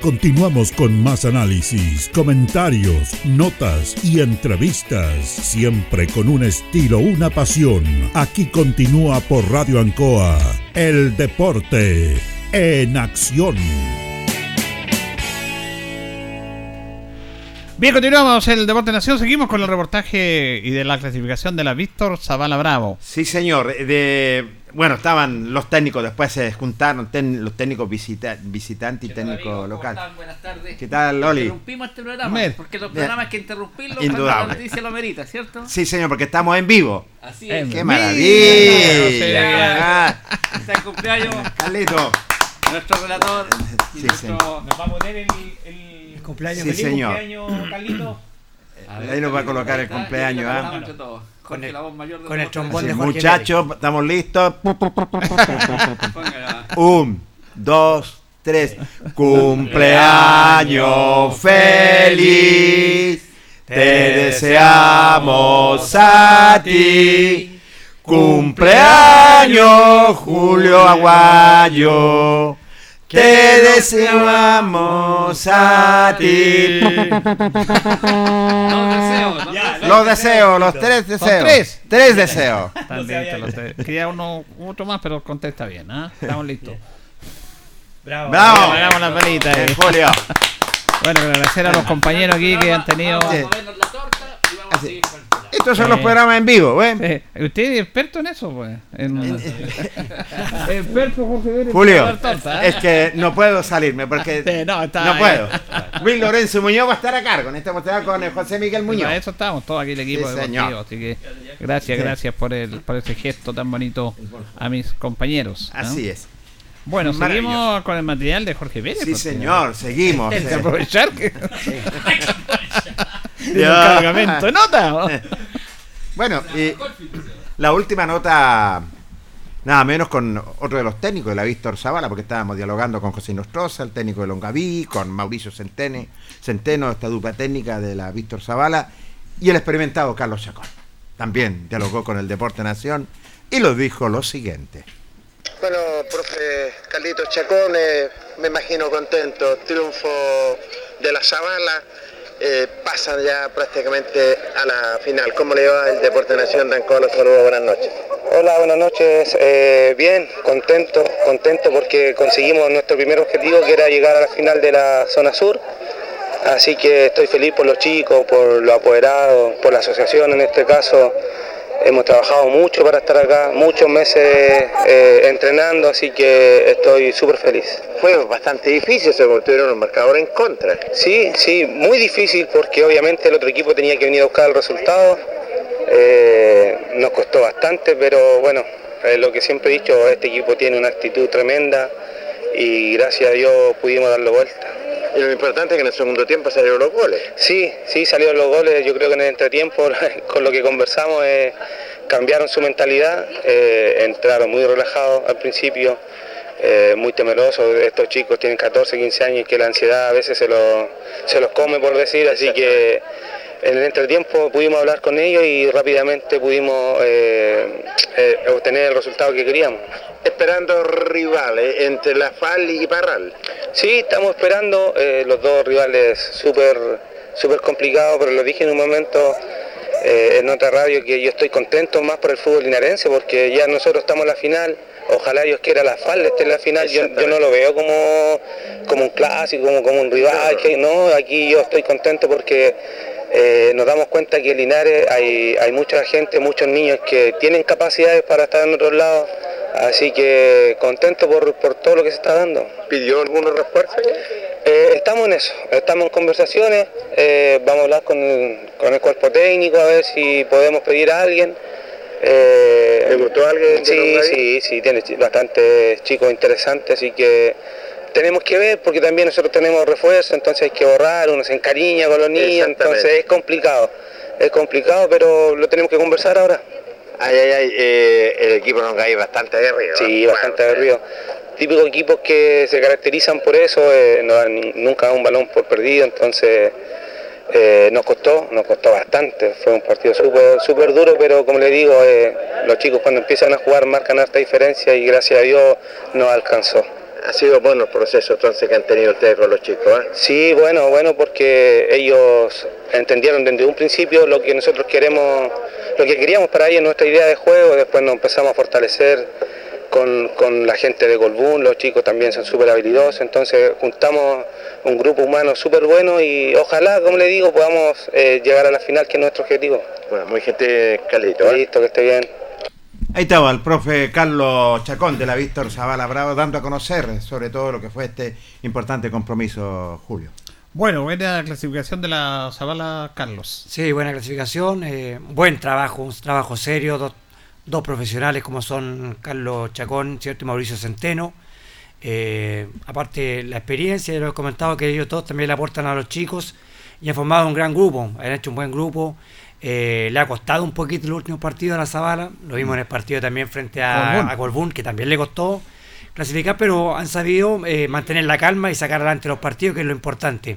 S1: Continuamos con más análisis, comentarios, notas y entrevistas, siempre con un estilo, una pasión. Aquí continúa por Radio Ancoa, el deporte en acción.
S2: Bien, continuamos el Deporte Nación. Seguimos con el reportaje y de la clasificación de la Víctor Zavala Bravo.
S3: Sí, señor. De, bueno, estaban los técnicos, después se juntaron ten- los técnicos visita- visitantes y técnicos local.
S12: Buenas tardes.
S3: ¿Qué tal, Loli?
S12: Interrumpimos este programa,
S3: Mer.
S12: porque los programas hay que interrumpirlos la noticia lo merita, ¿cierto?
S3: Sí, señor, porque estamos en vivo.
S12: Así
S3: ¡Qué
S12: es.
S3: ¡Qué maravilla! Ah,
S12: Está el cumpleaños.
S3: Carlito.
S12: Nuestro relator. y
S3: Sí,
S12: nuestro-
S3: señor.
S12: Nos vamos a poner el, el,
S4: cumpleaños.
S3: Sí,
S12: feliz
S3: señor.
S12: cumpleaños, Carlito.
S3: Ahí nos va a colocar el cumpleaños, ¿ah?
S12: Con el,
S4: Con el-
S12: la voz mayor de
S4: con el
S12: los
S4: trombón de Jorge
S3: muchachos, estamos listos. Un, dos, tres. Cumpleaños feliz. Te deseamos a ti. Cumpleaños Julio Aguayo. Te deseamos a ti.
S12: Los deseos, los deseos.
S3: Los deseos, los tres deseos.
S2: tres?
S3: Tres deseos.
S2: Están listos los tres. Quería uno, otro más, pero contesta bien, ¿ah? Estamos listos.
S4: Bravo.
S3: Bravo.
S2: Hagamos la pelita ahí.
S3: Julio.
S2: Bueno, agradecer a los compañeros aquí que han tenido.
S12: Vamos a vernos la torta y vamos a seguir con.
S3: Estos son los programas en vivo.
S2: Eh, ¿Usted es experto en eso, pues? En... experto Jorge Vélez
S3: Julio,
S2: ¿eh?
S3: es que no puedo salirme porque
S2: Sí, no, está
S3: no puedo. Luis Lorenzo Muñoz va a estar a cargo en esta oportunidad con el José Miguel Muñoz.
S2: Para eso estamos todos aquí el equipo
S3: Sí,
S2: deportivo,
S3: señor.
S2: así que gracias, gracias por el por ese gesto tan bonito a mis compañeros. ¿no?
S3: Así es.
S2: Bueno, seguimos con el material de Jorge Pérez.
S3: Sí, señor, seguimos.
S2: Hay que aprovechar que tiene un
S3: Ya.
S2: cargamento de nota.
S3: Bueno, y la última nota, nada menos con otro de los técnicos de la Víctor Zavala, porque estábamos dialogando con José Nostroza, el técnico de Longaví, con Mauricio Centene, Centeno, esta dupla técnica de la Víctor Zavala, y el experimentado Carlos Chacón. También dialogó con el Deporte Nación y lo dijo lo siguiente.
S7: Bueno, profe Carlitos Chacón, eh, me imagino contento. Triunfo de la Zavala. Eh, pasan ya prácticamente a la final. ¿Cómo le va el Deporte Nación de Ancona? Saludos, buenas noches.
S13: Hola, buenas noches. Eh, bien, contento, contento porque conseguimos nuestro primer objetivo que era llegar a la final de la zona sur. Así que estoy feliz por los chicos, por los apoderados, por la asociación en este caso. Hemos trabajado mucho para estar acá, muchos meses eh, entrenando, así que estoy súper feliz.
S7: Fue bastante difícil, se tuvieron un marcador en contra.
S13: Sí, sí, muy difícil porque obviamente el otro equipo tenía que venir a buscar el resultado. Eh, nos costó bastante, pero bueno, es lo que siempre he dicho, este equipo tiene una actitud tremenda y gracias a Dios pudimos darlo vuelta.
S7: Y lo importante es que en el segundo tiempo salieron los goles.
S13: Sí, sí, salieron los goles. Yo creo que en el entretiempo, con lo que conversamos, eh, cambiaron su mentalidad. eh, entraron muy relajados al principio, eh, muy temerosos. Estos chicos tienen 14, 15 años y que la ansiedad a veces se, lo- se los come, por decir. Así que en el entretiempo pudimos hablar con ellos y rápidamente pudimos eh, eh, obtener el resultado que queríamos.
S7: Esperando rivales entre la FAL y Parral.
S13: Sí, estamos esperando eh, los dos rivales súper súper complicados, pero lo dije en un momento eh, en otra radio que yo estoy contento más por el fútbol linarense porque ya nosotros estamos en la final. Ojalá Dios quiera la FAL esté en la final. Yo, yo no lo veo como, como un clásico, como, como un rival. que no, aquí yo estoy contento porque eh, nos damos cuenta que en Linares hay, hay mucha gente, muchos niños que tienen capacidades para estar en otros lados. Así que contento por, por todo lo que se está dando.
S7: ¿Pidió algunos refuerzos?
S13: Eh, estamos en eso, estamos en conversaciones, eh, vamos a hablar con el, con el cuerpo técnico a ver si podemos pedir a alguien. Eh,
S7: ¿Te gustó alguien? de
S13: Sí, sí, sí, tiene bastantes chicos interesantes, así que tenemos que ver porque también nosotros tenemos refuerzo, entonces hay que borrar, uno se encariña con los niños, entonces es complicado, es complicado, pero lo tenemos que conversar ahora.
S7: Ay, ay, ay, eh, el equipo nos cae bastante aguerrido.
S13: Sí, bastante aguerrido. Típicos equipos que se caracterizan por eso, eh, no dan nunca dan un balón por perdido, entonces eh, nos costó, nos costó bastante. Fue un partido súper súper duro, pero como le digo, eh, los chicos cuando empiezan a jugar marcan harta diferencia y gracias a Dios nos alcanzó.
S7: Ha sido bueno el proceso entonces que han tenido ustedes con los chicos, ¿eh?
S13: Sí, bueno, bueno, porque ellos entendieron desde un principio lo que nosotros queremos, lo que queríamos para ellos, nuestra idea de juego, después nos empezamos a fortalecer con, con la gente de Colbún, los chicos también son súper habilidosos, entonces juntamos un grupo humano súper bueno y ojalá, como le digo, podamos eh, llegar a la final, que es nuestro objetivo.
S7: Bueno, muy gente calito, ¿eh?
S13: Listo, que esté bien.
S3: Ahí estaba el profe Carlos Chacón de la Víctor Zavala Bravo dando a conocer sobre todo lo que fue este importante compromiso, Julio.
S2: Bueno, buena clasificación de la Zavala Carlos.
S4: Sí, buena clasificación, eh, buen trabajo, un trabajo serio, dos, dos profesionales como son Carlos Chacón ¿cierto? y Mauricio Centeno. Eh, aparte la experiencia, ya lo he comentado que ellos todos también le aportan a los chicos y han formado un gran grupo, han hecho un buen grupo. Eh, le ha costado un poquito el último partido a la Zavala, lo vimos en el partido también frente a a Colbún, que también le costó clasificar, pero han sabido eh, mantener la calma y sacar adelante los partidos, que es lo importante.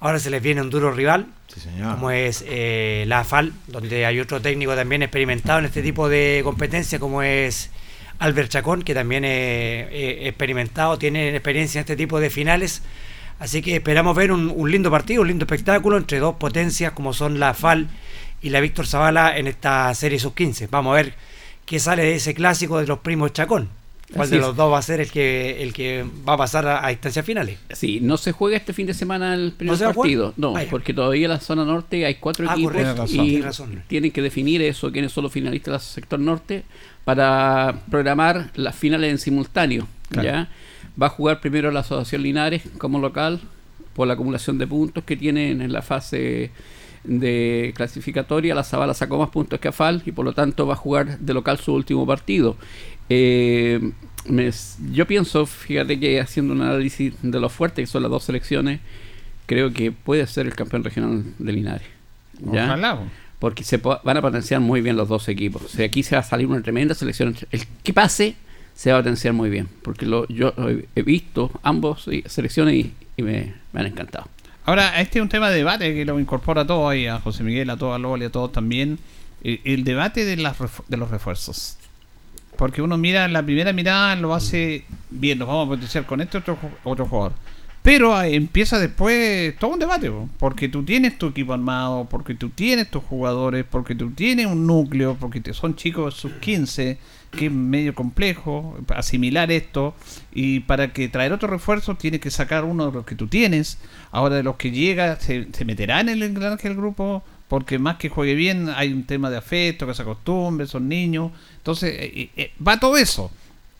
S4: Ahora se les viene un duro rival,
S3: Sí, señor.
S4: como es eh, la AFAL, donde hay otro técnico también experimentado en este tipo de competencia, como es Albert Chacón, que también es eh, experimentado, tiene experiencia en este tipo de finales. Así que esperamos ver un, un lindo partido, un lindo espectáculo entre dos potencias como son la AFAL y la Víctor Zavala en esta serie sub-15. Vamos a ver qué sale de ese clásico de los primos Chacón. ¿Cuál
S14: Así
S4: de
S14: es.
S4: los dos va a ser el que, el que va a pasar a, a instancias finales?
S14: Sí, no se juega este fin de semana el primer partido. No,
S4: Ah,
S14: porque todavía en la zona norte hay cuatro
S4: Ah,
S14: equipos
S4: correcto,
S14: y
S4: razón.
S14: tienen que definir eso, quiénes son los finalistas del sector norte, para programar las finales en simultáneo.
S2: Claro.
S14: ¿ya? Va a jugar primero la Asociación Linares como local por la acumulación de puntos que tienen en la fase de clasificatoria. La Zabala sacó más puntos que Afal y por lo tanto va a jugar de local su último partido. Eh, me- yo pienso, fíjate que haciendo un análisis de lo fuerte que son las dos selecciones, creo que puede ser el campeón regional de Linares. ¿ya?
S2: Ojalá.
S14: Porque se van a potenciar muy bien los dos equipos. O sea, aquí se va a salir una tremenda selección. El que pase se va a potenciar muy bien. Porque lo, yo he- visto ambos eh, selecciones y, y me, me han encantado.
S2: Ahora, este es un tema de debate que lo incorpora a todos ahí, a José Miguel, a todos, a Loli, a todos también. El, el debate de, las de los refuerzos. Porque uno mira, la primera mirada lo hace bien, nos vamos a potenciar con este otro, otro jugador. Pero ah, empieza después todo un debate, po, porque tú tienes tu equipo armado, porque tú tienes tus jugadores, porque tú tienes un núcleo, porque te- son chicos sub 15, que es medio complejo asimilar esto, y para que traer otro refuerzo tienes que sacar uno de los que tú tienes. Ahora de los que llega, se, se meterá en el engranaje del grupo, porque más que juegue bien hay un tema de afecto, que se acostumbre, son niños. Entonces, eh, eh, va todo eso.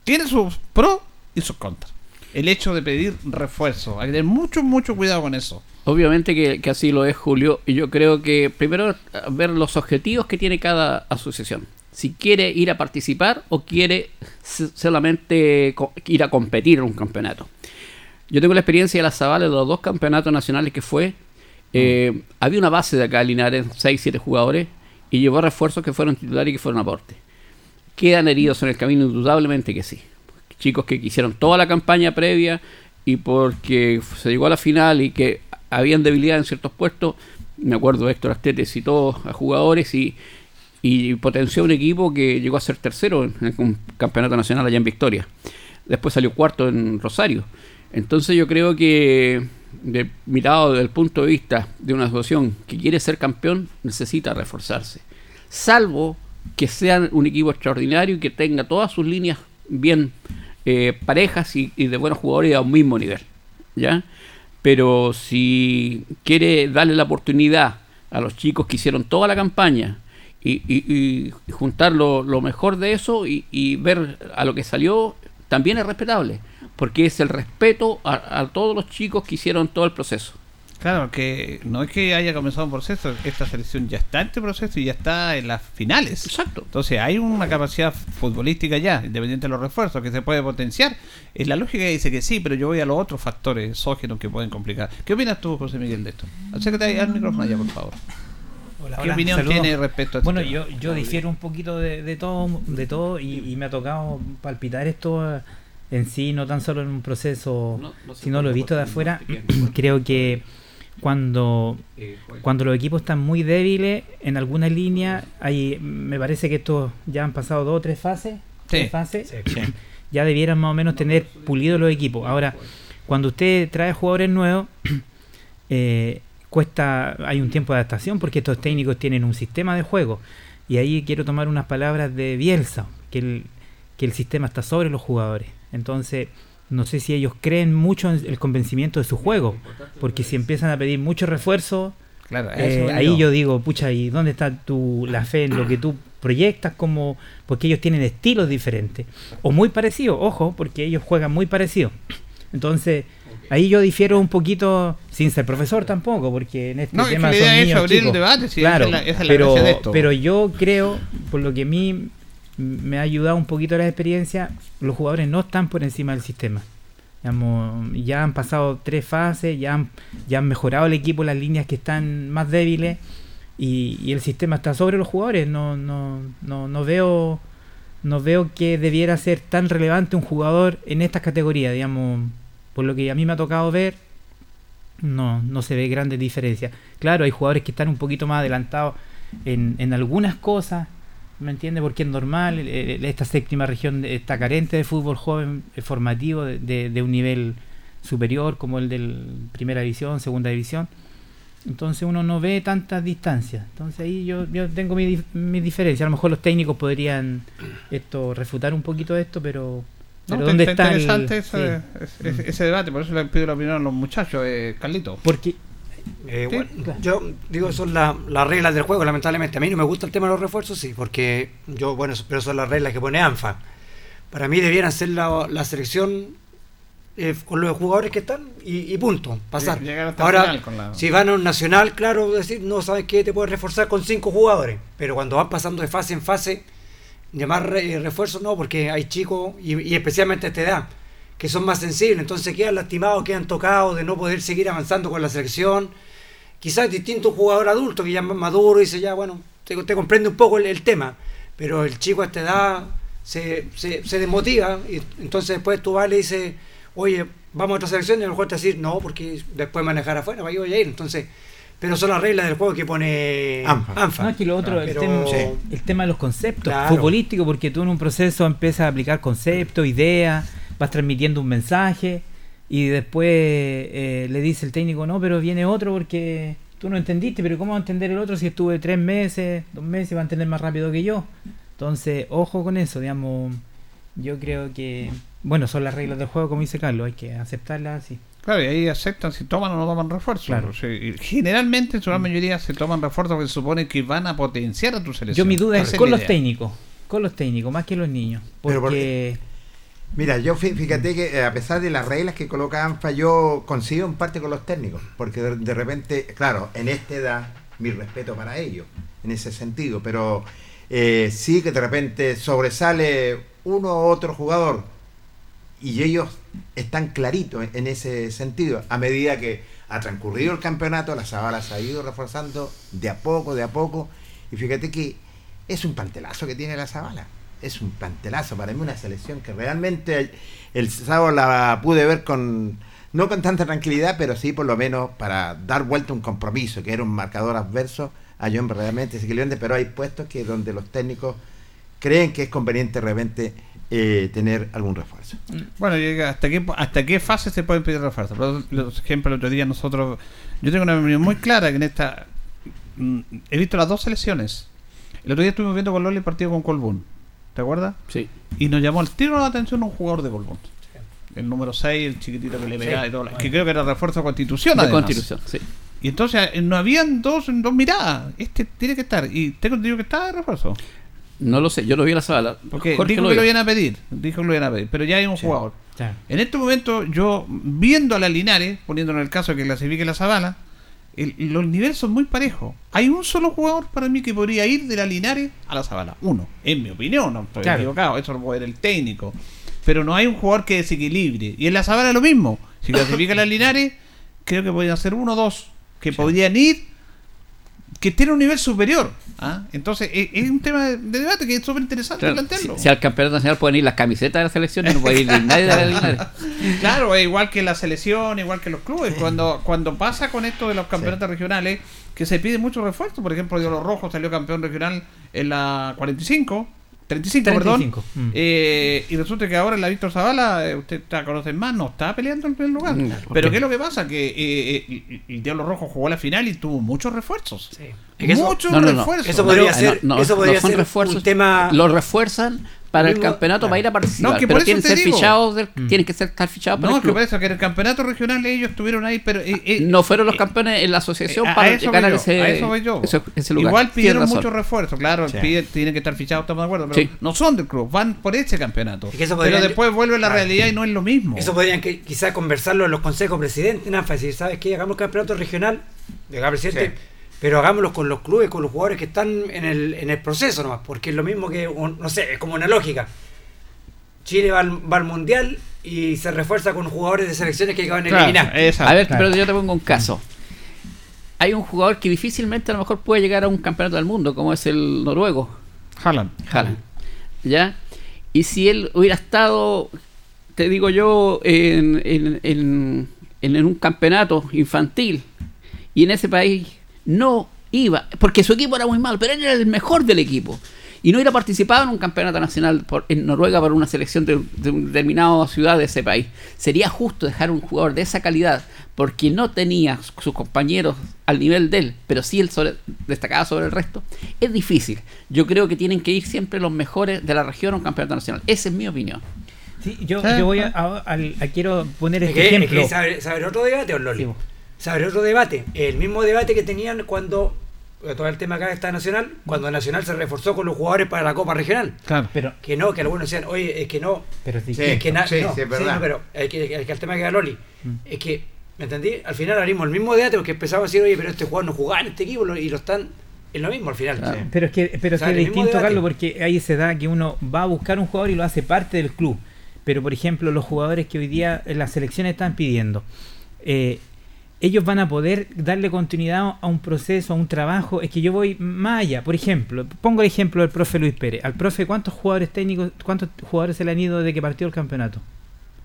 S2: Tiene sus pros y sus contras. El hecho de pedir refuerzo. Hay que tener mucho, mucho cuidado con eso.
S14: Obviamente que, que así lo es Julio. Y yo creo que primero eh, ver los objetivos que tiene cada asociación. Si quiere ir a participar o quiere solamente ir a competir en un campeonato. Yo tengo la experiencia de la Zavala de los dos campeonatos nacionales que fue. eh, Había una base de acá en Linares, 6, 7 jugadores, y llevó refuerzos que fueron titulares y que fueron aporte. ¿Quedan heridos en el camino? Indudablemente que sí. Chicos que quisieron toda la campaña previa y porque se llegó a la final y que habían debilidad en ciertos puestos, me acuerdo de Héctor Astete citó a jugadores y, y potenció un equipo que llegó a ser tercero en el campeonato nacional allá en Victoria. Después salió cuarto en Rosario. Entonces yo creo que de, mirado desde el punto de vista de una asociación que quiere ser campeón, necesita reforzarse. Salvo que sean un equipo extraordinario y que tenga todas sus líneas bien eh, parejas y, y de buenos jugadores a un mismo nivel. ¿Ya? Pero si quiere darle la oportunidad a los chicos que hicieron toda la campaña y, y- y juntar lo, lo mejor de eso y, y ver a lo que salió, también es respetable, porque es el respeto a, a todos los chicos que hicieron todo el proceso.
S2: Claro, que no es que haya comenzado un proceso, esta selección ya está en este proceso y ya está en las finales.
S14: Exacto.
S2: Entonces hay una capacidad futbolística ya, independiente de los refuerzos, que se puede potenciar. Es la lógica que dice que sí, pero yo voy a los otros factores exógenos que pueden complicar. ¿Qué opinas tú, José Miguel, de esto? Acércate al micrófono allá, por favor.
S15: Hola,
S2: ¿Qué
S15: hola,
S2: opinión
S15: saludos.
S2: tiene respecto a este
S15: Bueno,
S2: tema?
S15: yo, yo difiero un poquito de, de todo, de todo y, y me ha tocado palpitar esto eh, en sí, no tan solo en un proceso,
S14: No, no se
S15: sino lo he visto de afuera. Creo que cuando,
S14: Eh,
S15: cuando los equipos están muy débiles en alguna línea, hay, me parece que estos ya han pasado dos o tres fases, tres fases, ya debieran más o menos tener pulido los equipos. Ahora, cuando usted trae jugadores nuevos, eh, cuesta, hay un tiempo de adaptación porque estos técnicos tienen un sistema de juego. Y ahí quiero tomar unas palabras de Bielsa, que el, que el sistema está sobre los jugadores. Entonces, no sé si ellos creen mucho en el convencimiento de su juego, porque si empiezan a pedir mucho refuerzo,
S2: Claro,
S15: eh, ahí
S2: yo.
S15: yo digo, pucha, ¿y dónde está tu, la fe en lo que tú proyectas? como Porque ellos tienen estilos diferentes, o muy parecidos, ojo, porque ellos juegan muy parecido. Entonces, ahí yo difiero un poquito, sin ser profesor tampoco, porque en este
S2: No, es que
S15: tema
S2: la
S15: son
S2: idea es
S15: niños
S2: abrir el
S15: chicos.
S2: debate, sí,
S15: claro,
S2: esa es la- esa es la
S15: pero,
S2: de esto.
S15: pero yo creo, por lo que a mí me ha ayudado un poquito la experiencia, los jugadores no están por encima del sistema. Digamos, ya han pasado tres fases, ya han, ya han mejorado el equipo las líneas que están más débiles y, y el sistema está sobre los jugadores. No, no, no, no veo no veo que debiera ser tan relevante un jugador en estas categorías, digamos, por lo que a mí me ha tocado ver, no, no se ve grandes diferencias. Claro, hay jugadores que están un poquito más adelantados en, en algunas cosas, ¿me entiende? Porque es normal, eh, eh, esta séptima región está carente de fútbol joven eh, formativo de, de- de un nivel superior como el del primera división, segunda división. Entonces uno no ve tantas distancias. Entonces ahí yo, yo tengo mi, mi diferencia. A lo mejor los técnicos podrían esto refutar un poquito esto, pero,
S2: No,
S15: ¿dónde
S2: está
S15: está el-
S2: interesante ese,
S15: sí.
S2: ese- ese- ese debate, por eso le pido la opinión a los muchachos, eh, Carlito.
S15: Porque
S4: Eh,
S2: Sí.
S4: bueno, yo digo, son la- las reglas del juego, lamentablemente. A mí no me gusta el tema de los refuerzos, sí, porque yo, bueno, eso- pero son las reglas que pone ANFA. Para mí debieran ser la, la selección eh, con los jugadores que están y, y punto, pasar.
S2: Llegar hasta el
S4: Ahora,
S2: final con la-
S4: si van a un nacional, claro, decir, no, ¿sabes qué? Te puedes reforzar con cinco jugadores, pero cuando van pasando de fase en fase, llamar re- refuerzos no, porque hay chicos, y, especialmente a esta edad, que son más sensibles, entonces quedan lastimados, quedan tocados de no poder seguir avanzando con la selección. Quizás distinto jugador adulto que ya más maduro dice, ya, bueno, te, te comprende un poco el, tema, pero el chico a esta edad se, se, se desmotiva y entonces después tú vas y dices, oye, vamos a otra selección y a lo mejor te va decir, no, porque después manejar afuera, para yo a ir. Entonces, pero son las reglas del juego que pone
S3: ANFA.
S4: ANFA.
S15: No, es que lo otro, el,
S4: Pero-
S15: tema,
S4: Sí.
S15: el tema de los conceptos
S4: Claro.
S15: futbolísticos, porque tú en un proceso empiezas a aplicar conceptos, ideas, vas transmitiendo un mensaje y después eh, le dice el técnico, no, pero viene otro porque tú no entendiste, pero ¿cómo va a entender el otro si estuve tres meses, dos meses, va a entender más rápido que yo? Entonces, ojo con eso, digamos, yo creo que, bueno, son las reglas del juego, como dice Carlos, hay que aceptarlas así.
S2: Claro, y ahí aceptan si toman o no toman refuerzo.
S15: Claro.
S2: O sea, y generalmente, en su gran mayoría, se toman refuerzos que se supone que van a potenciar a tu selección.
S15: Yo mi duda es con los
S2: idea.
S15: técnicos, con los técnicos, más que los niños,
S3: Pero
S15: porque...
S3: Mira, yo fí- fíjate que eh, a pesar de las reglas que coloca ANFA, yo coincido en parte con los técnicos, porque de, de repente, claro, en esta edad, mi respeto para ellos, en ese sentido, pero eh, sí que de repente sobresale uno u otro jugador y ellos están claritos en, ese sentido. A medida que ha transcurrido el campeonato, la Zabala se ha ido reforzando de a poco, de a poco, y fíjate que es un pantelazo que tiene la Zabala. Es un pantelazo, para mí una selección que realmente el sábado la pude ver con, no con tanta tranquilidad, pero sí por lo menos para dar vuelta un compromiso, que era un marcador adverso a John realmente pero hay puestos que donde los técnicos creen que es conveniente realmente eh, tener algún refuerzo.
S2: Bueno, llega hasta qué hasta qué fase se pueden pedir refuerzos. Por ejemplo, el otro día nosotros, yo tengo una opinión muy clara que en esta mm, he visto las dos selecciones. El otro día estuvimos viendo con Loli el partido con Colbún. ¿Te acuerdas?
S14: Sí.
S2: Y nos llamó al tiro la atención un jugador de Colbún. El número 6, el chiquitito que le
S14: Sí.
S2: pegaba y todo. Que creo que era refuerzo de Constitución.
S14: De
S2: además.
S14: Constitución, sí.
S2: Y entonces eh, no habían dos, dos miradas. Este tiene que estar. Y tengo entendido que está de refuerzo.
S14: No lo sé, yo lo vi en la sala.
S2: Porque
S14: Jorge
S2: dijo
S14: lo
S2: que lo iban a pedir. Dijo que lo iban a pedir. Pero ya hay un jugador.
S15: Claro.
S2: En este momento, yo viendo a la Linares, poniéndonos el caso de que clasifique la Zabala, el- los niveles son muy parejos. Hay un solo jugador para mí que podría ir de la Linares a la Zabala. Uno, en mi opinión, no estoy
S15: Claro.
S2: equivocado, eso lo puede ver el técnico. Pero no hay un jugador que desequilibre. Y en la Zabala lo mismo. Si clasifica la Linares, creo que podrían ser uno o dos que podrían ir que tienen un nivel superior. ¿ah? Entonces, es, es un tema de, de debate que es súper interesante
S14: Claro,
S2: plantearlo.
S14: si, si al campeonato nacional pueden ir las camisetas de la selección, no puede ir nadie de la Linares.
S2: Claro, igual que la selección, igual que los clubes. Cuando cuando pasa con esto de los campeonatos regionales, que se pide mucho refuerzo. Por ejemplo, Dios Rojo salió campeón regional en la 45. 35,
S15: 35,
S2: perdón.
S15: mm.
S2: Eh, y resulta que ahora en la Víctor Zavala, eh, usted está, conoce más, no está peleando el primer lugar.
S14: Mm,
S2: Pero. ¿qué es lo que pasa? Que eh, eh, el Diablo Rojo jugó la final y tuvo muchos refuerzos.
S4: Es que eso-
S2: Muchos
S14: No, no, no.
S2: refuerzos.
S4: Eso podría ser,
S14: no, no,
S4: eso podría ser
S14: refuerzos.
S4: un tema.
S14: Lo refuerzan para el campeonato
S4: claro.
S14: para ir a participar.
S2: No, que
S14: pero tienen ser fichados, del-
S15: Mm.
S14: tienen que ser estar fichados para
S2: No,
S14: el
S2: es que
S14: club.
S2: por eso que en el campeonato regional ellos estuvieron ahí, pero eh, eh,
S14: No fueron los
S2: eh,
S14: campeones en la asociación
S2: Eh,
S14: para llegar a ese,
S2: a eso yo.
S14: ese- ese lugar.
S2: Igual pidieron mucho refuerzo, claro,
S3: Sí.
S2: pide- tienen que estar fichados, estamos de acuerdo, pero
S14: Sí.
S2: no son del club, van por ese campeonato.
S4: Es que eso
S2: pero después vuelve la
S4: Claro.
S2: realidad y no es lo mismo.
S4: Eso podrían que, quizás conversarlo en los consejos presidentes, en ANFA, decir, ¿sabes qué? Hagamos campeonato regional, diga presidente,
S3: Sí.
S4: Pero hagámoslo con los clubes, con los jugadores que están en el, en el proceso nomás, porque es lo mismo que, un- no sé, es como una lógica. Chile va al, va al mundial y se refuerza con jugadores de selecciones que acaban de
S2: Claro,
S4: eliminar.
S2: exacto.
S14: A ver,
S15: Claro.
S14: pero yo te pongo un caso. Hay un jugador que difícilmente a lo mejor puede llegar a un campeonato del mundo, como es el noruego,
S2: Haaland.
S14: Haaland. ¿Ya? Y si él hubiera estado, te digo yo, en, en, en- en- en un campeonato infantil y en ese país no iba, porque su equipo era muy malo, pero él era el mejor del equipo. Y no hubiera participado en un campeonato nacional por- en Noruega para una selección de, de una determinada ciudad de ese país. Sería justo dejar un jugador de esa calidad porque no tenía sus compañeros al nivel de él, pero sí él sobre- destacaba sobre el resto. Es difícil. Yo creo que tienen que ir siempre los mejores de la región a un campeonato nacional. Esa es mi opinión.
S15: Sí, yo, yo voy a, a- a- quiero poner
S4: Es
S15: este ejemplo.
S4: saber, saber otro debate, don Loli.
S15: Sí, vos.
S4: Saber otro debate. El mismo debate que tenían cuando, eh, todo el tema acá está Nacional, cuando Nacional se reforzó con los jugadores para la Copa Regional.
S2: Claro.
S15: Pero,
S4: Que no, que algunos decían, oye, es que no,
S15: pero sí,
S3: Sí.
S4: es que na-
S3: sí,
S4: no,
S3: sí, es verdad.
S4: no, pero es que, es que el tema que da Loli,
S15: Mm.
S4: es que, ¿me entendí? Al final abrimos el mismo debate porque empezamos a decir, oye, pero este jugador no jugaba en este equipo y lo están, es lo mismo al final.
S14: Claro.
S4: Sí.
S15: Pero es que, pero
S4: O sea,
S15: es que distinto. Carlos, porque hay esa edad que uno va a buscar un jugador y lo hace parte del club. Pero, por ejemplo, los jugadores que hoy día en las selecciones están pidiendo, eh, ellos van a poder darle continuidad a un proceso, a un trabajo. Es que yo voy más allá. Por ejemplo, pongo el ejemplo del profe Luis Pérez. Al profe, ¿cuántos jugadores técnicos, cuántos jugadores se le han ido desde que partió el campeonato?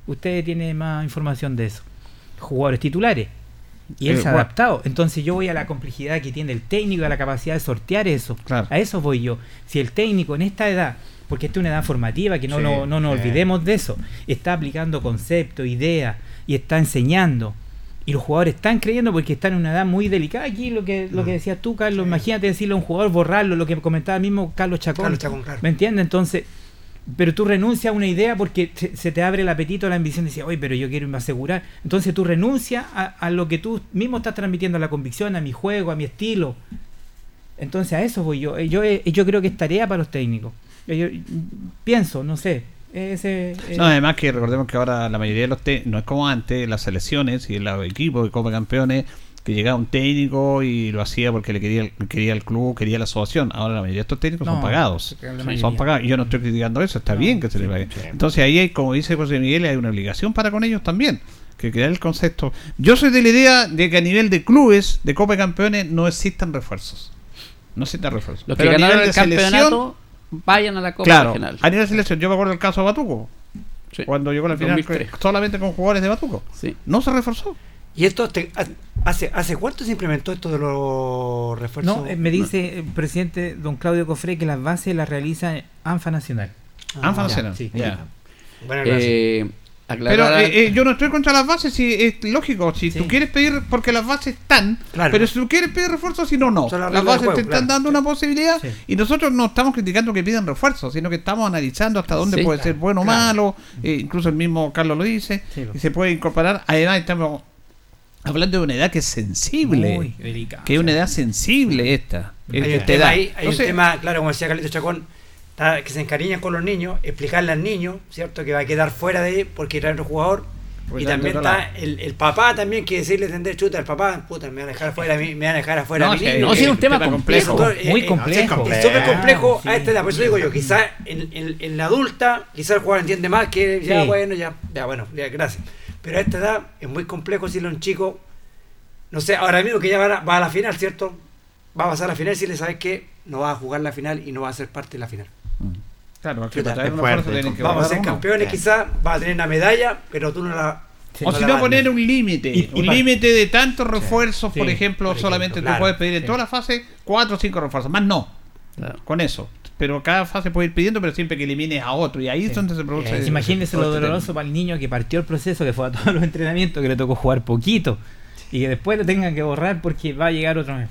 S15: Usted tiene más información de eso. Jugadores titulares. Y él
S2: Eh,
S15: se ha
S2: bueno.
S15: adaptado. Entonces yo voy a la complejidad que tiene el técnico, a la capacidad de sortear eso.
S2: Claro.
S15: A eso voy yo. Si el técnico en esta edad, porque esta es una edad formativa, que no,
S3: Sí,
S15: no, no nos
S3: sí.
S15: olvidemos de eso, está aplicando conceptos, ideas y está enseñando. Y los jugadores están creyendo porque están en una edad muy delicada. Aquí lo que, lo que
S4: Mm.
S15: decías tú, Carlos, imagínate decirle a un jugador, borrarlo, lo que comentaba el mismo Carlos Chacón.
S4: Carlos Chacón, claro.
S15: ¿Me entiendes? Entonces, pero tú renuncias a una idea porque te- se te abre el apetito, la ambición de decir, oye, pero yo quiero irme a asegurar. Entonces tú renuncias a, a lo que tú mismo estás transmitiendo, a la convicción, a mi juego, a mi estilo. Entonces a eso voy yo. Eh, Yo, eh, yo creo que es tarea para los técnicos. Eh, Yo, pienso, no sé. Ese, eh,
S2: No, además que recordemos que ahora la mayoría de los técnicos, no es como antes, las selecciones y los equipos de Copa Campeones, que llegaba un técnico y lo hacía porque le quería, quería el club, quería la asociación. Ahora la mayoría de estos técnicos son
S15: No,
S2: pagados.
S15: la
S2: Son pagados. Y yo no estoy criticando eso, está
S15: No,
S2: bien que se
S15: sí,
S2: le pague.
S3: sí.
S2: Entonces ahí hay, como dice José Miguel, hay una obligación para con ellos también. Que crear el concepto. Yo soy de la idea de que a nivel de clubes de Copa Campeones no existan refuerzos. No existen refuerzos.
S14: Los que
S2: Pero a
S14: ganaron
S2: nivel
S14: el
S2: de selección,
S14: campeonato vayan a la Copa
S2: Claro,
S14: Regional.
S2: a nivel de selección, yo me acuerdo del caso de Batuco.
S14: Sí.
S2: Cuando llegó a la final
S14: 2003.
S2: con- solamente con jugadores de Batuco.
S14: Sí.
S2: No se reforzó.
S4: ¿Y esto te- ha- hace, hace cuánto se implementó esto de los refuerzos?
S15: no, eh, me dice el presidente don Claudio Cofré que las bases las realiza ANFA Nacional.
S4: Ah,
S2: ANFA
S15: ya,
S2: Nacional.
S15: sí.
S2: Ya.
S4: Bueno, gracias.
S14: Eh,
S2: Pero eh, eh, yo no estoy contra las bases, si es lógico. Si
S15: Sí.
S2: tú quieres pedir, porque las bases están,
S4: Claro.
S2: pero si tú quieres pedir refuerzos, si no, no.
S4: Las
S2: bases
S4: juego,
S2: te están
S4: claro.
S2: dando una posibilidad
S15: Sí.
S2: y nosotros no estamos criticando que pidan refuerzos, sino que estamos analizando hasta dónde
S14: Sí,
S2: puede
S4: claro,
S2: ser bueno o
S4: claro.
S2: malo. eh, incluso el mismo Carlos lo dice.
S15: Sí,
S2: y se puede incorporar. Además, estamos hablando de una edad que es sensible.
S15: Muy
S2: que es una edad sensible esta.
S4: hay un
S2: esta
S4: tema
S2: edad.
S4: ahí, hay
S2: Entonces,
S4: un tema, claro, como decía Carlito Chacón, que se encariñan con los niños, explicarle al niño, ¿cierto? Que va a quedar fuera de porque trae otro jugador, Y también está el, el papá también que decirle tender chuta al papá, puta, me van a dejar afuera, a mí- me van a dejar afuera
S2: No,
S4: a mi
S2: sí,
S4: niño.
S2: no, sí, es un tema
S4: Eso,
S2: complejo,
S4: eh,
S15: muy
S4: eh,
S15: complejo.
S4: Es súper complejo
S15: Sí.
S4: a esta edad, por eso digo yo, quizás en, en- en la adulta, quizás el jugador entiende más que ya,
S15: Sí.
S4: bueno, ya, ya, bueno, ya, gracias. Pero a esta edad es muy complejo decirle a un chico, no sé, ahora mismo que ya va a, va a la final, ¿cierto? Va a pasar a la final si le sabes que no va a jugar la final y no va a ser parte de la final.
S2: Claro, porque para traer una
S3: fuerte,
S2: fuerza tienen que
S4: Vamos a ser
S2: uno.
S4: campeones, quizás va a tener una medalla, pero tú no la...
S15: Sí.
S2: O
S4: no
S2: si no
S4: vas a
S2: poner un límite, un límite de tantos refuerzos,
S15: Sí,
S2: por ejemplo,
S4: por ejemplo,
S2: solamente
S4: claro,
S2: tú puedes pedir en
S15: sí.
S2: toda la fase cuatro o cinco refuerzos, más no,
S14: Claro.
S2: con eso. Pero cada fase puede ir pidiendo, pero siempre que elimines a otro, y ahí es donde se produce.
S4: Eh,
S15: Imagínense lo
S2: todo este
S15: doloroso para el niño que partió el proceso, que fue a todos los entrenamientos, que le tocó jugar poquito y que después lo tengan que borrar porque va a llegar otro mejor.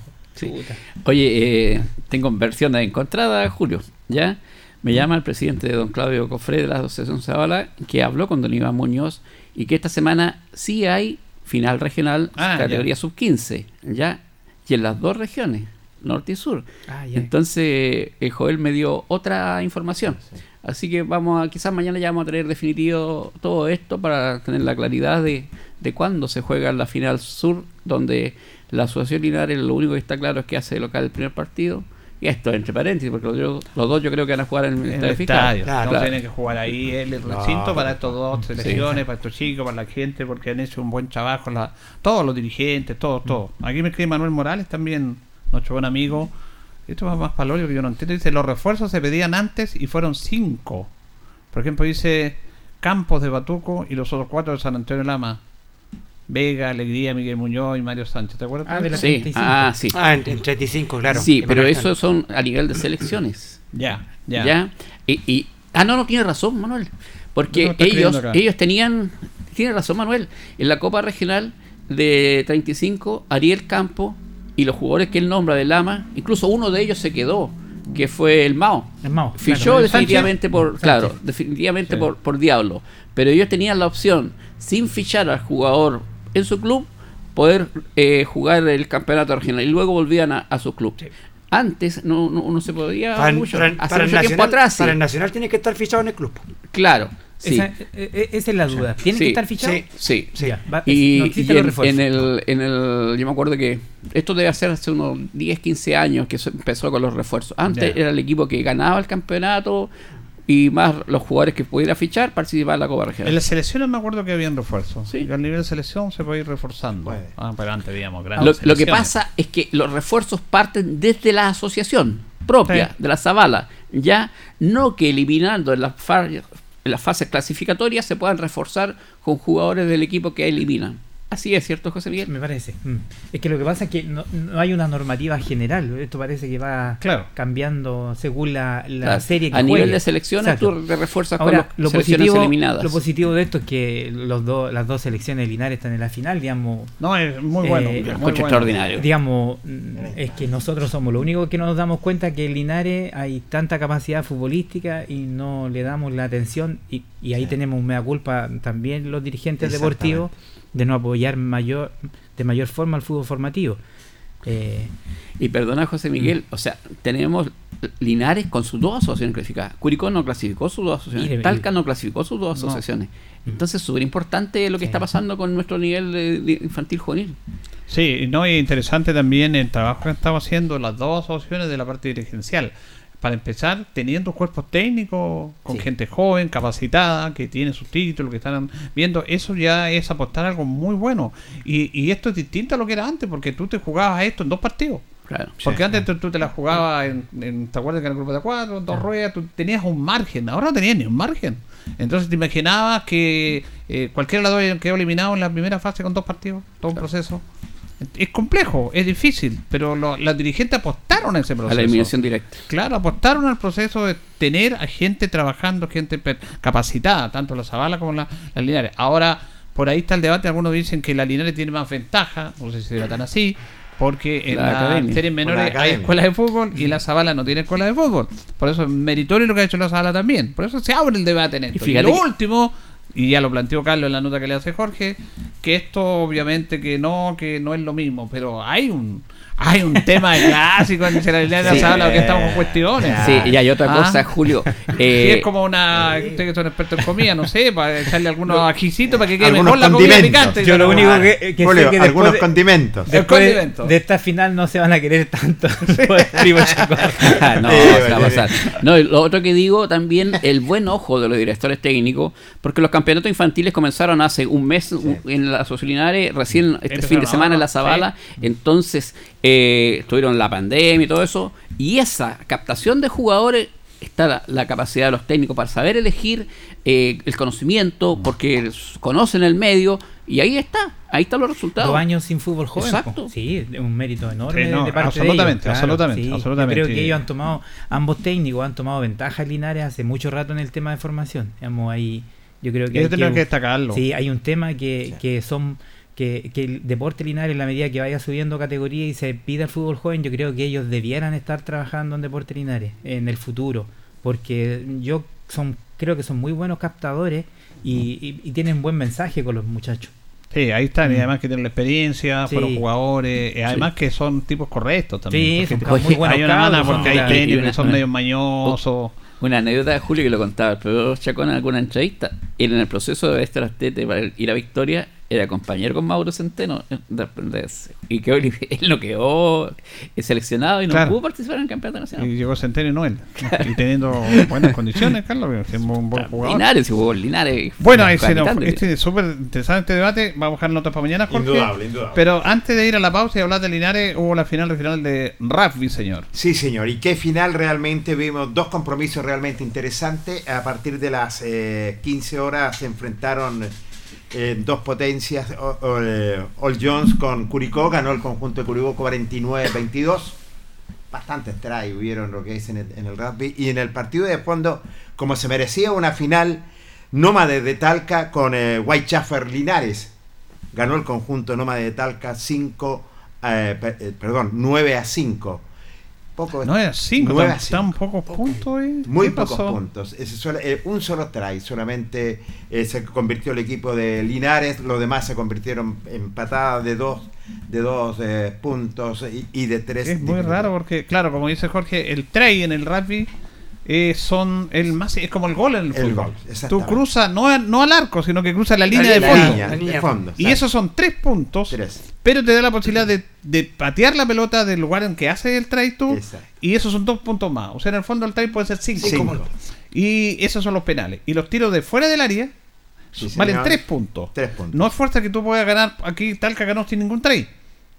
S14: Oye, eh, tengo versión encontrada, Julio. ¿Ya? Me llama el presidente de don Claudio Cofre de la Asociación Zavala, que habló con don Iván Muñoz y que esta semana sí hay final regional
S2: Ah,
S14: categoría sub-15, ¿ya? Y en las dos regiones, norte y sur.
S15: Ah, ya.
S14: Entonces, eh, Joel me dio otra información. Así que vamos a, quizás mañana ya vamos a tener definitivo todo esto para tener la claridad de, de cuándo se juega la final sur, donde la Asociación Linares lo único que está claro es que hace local el primer partido. Y esto entre paréntesis, porque los, yo- los dos yo creo que van a jugar en el
S2: en
S14: estadio
S2: el
S14: fiscal.
S2: estadio.
S4: Claro.
S2: no
S14: Claro.
S2: tienen que jugar ahí el recinto para estos dos selecciones, para estos chicos, para la gente, porque han hecho un buen trabajo, la, todos los dirigentes, todos, todos. Aquí me escribe Manuel Morales también, nuestro buen amigo. Esto va más palorio que yo no entiendo. Dice, los refuerzos se pedían antes y fueron cinco. Por ejemplo, dice Campos de Batuco y los otros cuatro de San Antonio Lama. Vega, Alegría, Miguel Muñoz y Mario Sánchez. ¿Te acuerdas?
S15: Ah, de la
S14: Sí,
S15: 35.
S14: ah, sí.
S4: Ah, en, en 35, claro.
S14: Sí, pero eso son a nivel de selecciones.
S2: Ya, ya.
S14: ¿Ya? Y, y- ah, no, no, tiene razón, Manuel. Porque ellos, ellos tenían, tiene razón, Manuel, en la Copa Regional de 35, Ariel Campo y los jugadores que él nombra de Lama, incluso uno de ellos se quedó, que fue el Mao.
S15: Es Mao,
S14: Fichó
S15: claro,
S14: definitivamente por,
S15: Sánchez.
S14: claro, definitivamente
S2: Sí.
S14: por, por Diablo. Pero ellos tenían la opción, sin fichar al jugador en su club, poder eh, jugar el campeonato regional y luego volvían a, a su club. Antes no, no, no se podía
S4: Para,
S14: mucho,
S4: para-
S14: hace
S4: para el
S14: mucho tiempo
S4: nacional,
S14: atrás. sí.
S4: para el Nacional tiene que estar fichado en el club.
S14: Claro, sí.
S15: Esa, eh, eh, esa es la duda. ¿Tiene
S14: Sí,
S15: que estar fichado?
S4: sí.
S14: Sí.
S4: Sí.
S15: Ya, va-
S14: Y,
S15: no
S14: y
S15: existen los
S14: en,
S15: refuerzos.
S14: en el, en el. Yo me acuerdo que esto debe hacer hace unos 10, 15 años que se empezó con los refuerzos. Antes
S2: Ya.
S14: era el equipo que ganaba el campeonato y más los jugadores que pudiera fichar participaban en la Copa
S2: En
S14: Regional.
S2: las selecciones me acuerdo que habían refuerzos.
S14: Sí.
S2: Y al nivel de selección se puede ir reforzando.
S3: Puede.
S2: Ah, pero antes, digamos,
S14: Lo,
S2: grandes
S14: lo que pasa es que los refuerzos parten desde la asociación propia
S2: Sí.
S14: de la Zavala, ya no que eliminando en las, en las fases clasificatorias se puedan reforzar con jugadores del equipo que eliminan. Así es, ¿cierto, José Miguel?
S15: Me parece. Mm. Es que lo que pasa es que no, no hay una normativa general. Esto parece que va
S2: Claro.
S15: cambiando según la, la
S14: Claro.
S15: serie que
S14: A nivel de selecciones
S15: Exacto.
S14: tú te refuerzas
S15: Ahora,
S14: con
S15: lo
S14: las selecciones
S15: positivo,
S14: eliminadas.
S15: lo positivo de esto es que los dos las dos selecciones de Linares están en la final, digamos.
S2: No, es muy bueno.
S15: Eh,
S2: muy
S14: encuentro
S2: bueno.
S14: extraordinario.
S15: Digamos, mm, es que nosotros somos lo único que nos damos cuenta que en Linares hay tanta capacidad futbolística y no le damos la atención y, y ahí tenemos un mea culpa también los dirigentes deportivos de no apoyar mayor de mayor forma al fútbol formativo. Eh,
S14: Y perdona, José Miguel, o sea, tenemos Linares con sus dos asociaciones clasificadas. Curicó no clasificó sus dos asociaciones. Talca no clasificó sus dos
S2: No.
S14: asociaciones. Entonces, súper importante lo que
S15: Sí.
S14: está pasando con nuestro nivel de, de infantil juvenil.
S2: Sí, no, y interesante también el trabajo que estamos haciendo las dos asociaciones de la parte dirigencial. Para empezar, teniendo cuerpos técnicos con
S15: Sí.
S2: gente joven, capacitada, que tiene sus títulos, que están viendo, eso ya es apostar a algo muy bueno. Y, y esto es distinto a lo que era antes, porque tú te jugabas esto en dos partidos.
S14: Claro.
S2: Porque antes tú, tú te la jugabas en, en- ¿te acuerdas que en el grupo de cuatro, en dos ruedas, tú tenías un margen, ahora no tenías ni un margen. Entonces te imaginabas que eh, cualquiera de los dos quedó eliminado en la primera fase con dos partidos, todo un proceso. Es complejo, es difícil, pero lo- los dirigentes apostaron a ese
S14: A
S2: proceso.
S14: la eliminación directa.
S2: Claro, apostaron al proceso de tener a gente trabajando, gente capacitada, tanto la Zavala como la, las Linares. Ahora, por ahí está el debate, algunos dicen que la Linares tiene más ventaja, no sé si será tan así, porque en
S14: La
S2: las series
S3: la
S2: menores hay escuelas de fútbol y la Zavala no tiene escuela de fútbol. Por eso es meritorio lo que ha hecho la Zavala también. Por eso se abre el debate en esto. Y,
S14: fíjate
S2: lo
S14: que-
S2: último, y ya lo planteó Carlos en la nota que le hace Jorge, que esto obviamente que no, que no es lo mismo, pero hay un Hay un tema clásico en la Linares
S14: Sí.
S2: habla que estamos con cuestiones.
S14: Sí, y hay otra
S2: Ah.
S14: cosa, Julio.
S2: Sí,
S14: eh,
S2: es como una. Ustedes que son expertos en comida, no sé, para echarle algunos ajicitos para que quede mejor la comida
S3: condimentos.
S2: picante.
S15: Yo lo único que, que
S3: Julio,
S15: sé que
S3: algunos
S15: después de,
S3: condimentos.
S15: Después de-
S2: condimento.
S15: de esta final no se van a querer tanto
S14: no,
S3: Sí,
S14: se va a pasar. No, y lo otro que digo también, el buen ojo de los directores técnicos, porque los campeonatos infantiles comenzaron hace un mes en la Linares, recién este
S2: Empezaron
S14: fin de semana en la Zabala, entonces eh, tuvieron la pandemia y todo eso, y esa captación de jugadores está la, la capacidad de los técnicos para saber elegir eh, el conocimiento, porque conocen el medio, y ahí está, ahí están los resultados.
S15: Dos años sin fútbol joven.
S14: Exacto.
S15: po. Sí, es un mérito enorme
S2: Sí, no,
S15: de parte
S2: absolutamente,
S15: de ellos.
S2: absolutamente,
S15: sí. Yo
S2: absolutamente.
S15: creo que ellos han tomado, ambos técnicos han tomado ventaja en Linares hace mucho rato en el tema de formación. Digamos, ahí, yo creo que hay
S2: que destacarlo.
S15: Sí, hay un tema que, que son que, que el deporte Linares en la medida que vaya subiendo categoría y se pida el fútbol joven, yo creo que ellos debieran estar trabajando en deporte Linares en el futuro, porque yo son creo que son muy buenos captadores y, y- y tienen buen mensaje con los muchachos.
S2: Sí, ahí están, y
S15: Mm.
S2: además que tienen la experiencia,
S15: Sí.
S2: fueron jugadores, y además que son tipos correctos también.
S15: Sí, son muy buenos
S2: Hay una mala porque hay técnicos que son medio mañosos.
S14: Una anécdota de Julio que lo contaba, pero Chacón en alguna entrevista. Él en el proceso de este Astete para ir a Victoria era compañero con Mauro Centeno eh, de- de- y que él, él no quedó seleccionado y no
S2: Claro.
S14: pudo participar en el campeonato nacional.
S2: Y llegó Centenio Noel. Y teniendo buenas condiciones, Carlos, que es un buen jugador.
S14: Linares jugó Linares.
S2: Bueno,
S14: de-
S2: este es súper interesante debate. Vamos a buscar notas para mañana, Jorge.
S3: Indudable, indudable.
S2: Pero antes de ir a la pausa y hablar de Linares, hubo la final regional de rugby, señor.
S3: Sí, señor. Y qué final realmente vimos dos compromisos realmente interesantes. A partir de las eh, 15 horas se enfrentaron eh, dos potencias. Eh, All Jones con Curicó, ganó el conjunto de Curicó 49-22. Bastantes try hubieron lo que es en el, rugby. Y en el partido de fondo, como se merecía una final, Nómade de Talca con eh, Whitechaffer Linares. Ganó el conjunto Nómade de Talca 5, eh, eh, 9 a 5. Poco,
S2: 9 a 5,
S3: 9 a
S2: tan,
S3: 5.
S2: tan pocos puntos. eh.
S3: Muy
S2: ¿Qué
S3: pocos
S2: pasó?
S3: puntos. Ese solo- eh, un solo try, solamente eh, se convirtió el equipo de Linares, los demás se convirtieron en patadas de dos, de dos puntos y, y de tres.
S2: Es muy raro porque, claro, como dice Jorge, el try en el rugby eh, son el más es como el gol en el,
S3: El
S2: fútbol.
S3: gol,
S2: Tú cruzas no, a- no al arco, sino que cruzas la línea
S3: La
S2: de fondo.
S3: la línea de fondo,
S2: y esos son tres puntos,
S3: Tres.
S2: pero te da la posibilidad de, de patear la pelota del lugar en que hace el try tú.
S3: Exacto.
S2: Y esos son dos puntos más. O sea, en el fondo el try puede ser cinco.
S3: Cinco.
S2: Y esos son los penales. Y los tiros de fuera del área
S3: Sí,
S2: valen tres puntos.
S3: Tres puntos.
S2: No es fuerza que tú puedas ganar aquí tal que ganó sin ningún try.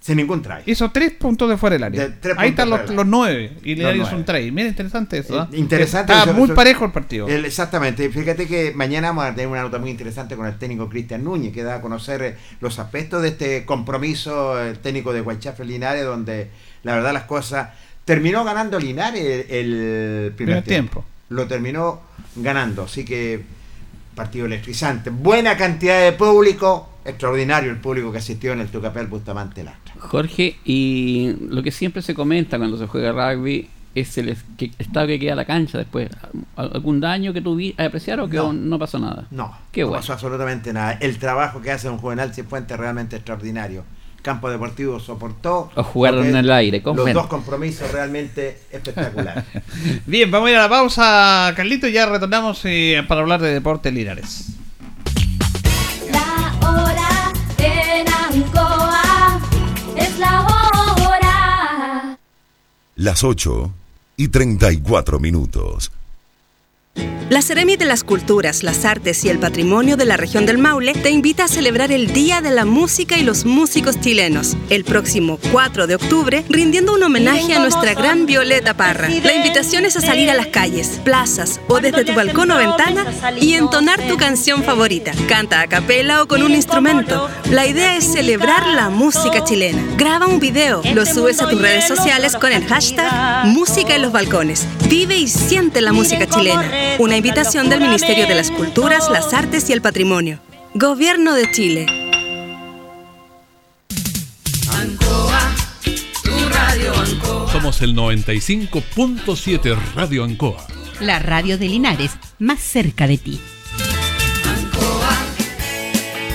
S3: Sin ningún try.
S2: Esos tres puntos de fuera del área.
S3: De-
S2: Ahí están los, nueve. Y es
S3: nueve.
S2: un try. Mira, interesante eso. ¿ah?
S3: Eh, Interesante.
S2: Está
S3: eso-
S2: muy
S3: eso-
S2: parejo el partido.
S3: el- exactamente. Fíjate que mañana vamos a tener una nota muy interesante con el técnico Cristian Núñez, que da a conocer eh, los aspectos de este compromiso el técnico de Guaychafe Linares, donde la verdad las cosas. Terminó ganando Linares el, el primer
S2: Primer
S3: tiempo.
S2: tiempo.
S3: Lo terminó ganando. Así que partido electrizante. Buena cantidad de público. Extraordinario el público que asistió en el Tucapel Bustamante Lastra.
S14: Jorge, y lo que siempre se comenta cuando se juega rugby es el que- estado que queda la cancha después. ¿Al- ¿Algún daño que tuviste a apreciar o que
S3: No.
S14: no, pasó nada?
S3: No,
S14: Qué
S3: no
S14: bueno.
S3: pasó absolutamente nada. El trabajo que hace un Juvenal Cifuentes es realmente extraordinario. Campo Deportivo soportó.
S14: O jugaron en el aire, ¿cómo
S3: Los
S14: ven?
S3: dos compromisos realmente espectaculares.
S2: Bien, vamos a ir a la pausa, Carlito, y ya retornamos eh, para hablar de deportes Linares.
S10: Las 8 y 34 minutos.
S11: La Ceremi de las Culturas, las Artes y el Patrimonio de la región del Maule te invita a celebrar el Día de la Música y los Músicos Chilenos el próximo 4 de octubre, rindiendo un homenaje a nuestra gran Violeta Parra. La invitación es a salir a las calles, plazas o desde tu balcón o ventana y entonar tu canción favorita. Canta a capela o con un instrumento. La idea es celebrar la música chilena. Graba un video, lo subes a tus redes sociales con el hashtag Música en los Balcones. Vive y siente la música chilena. Una invitación del Ministerio de las Culturas, las Artes y el Patrimonio. Gobierno de Chile.
S16: Somos el 95.7 Radio Ancoa.
S17: La radio de Linares, más cerca de ti.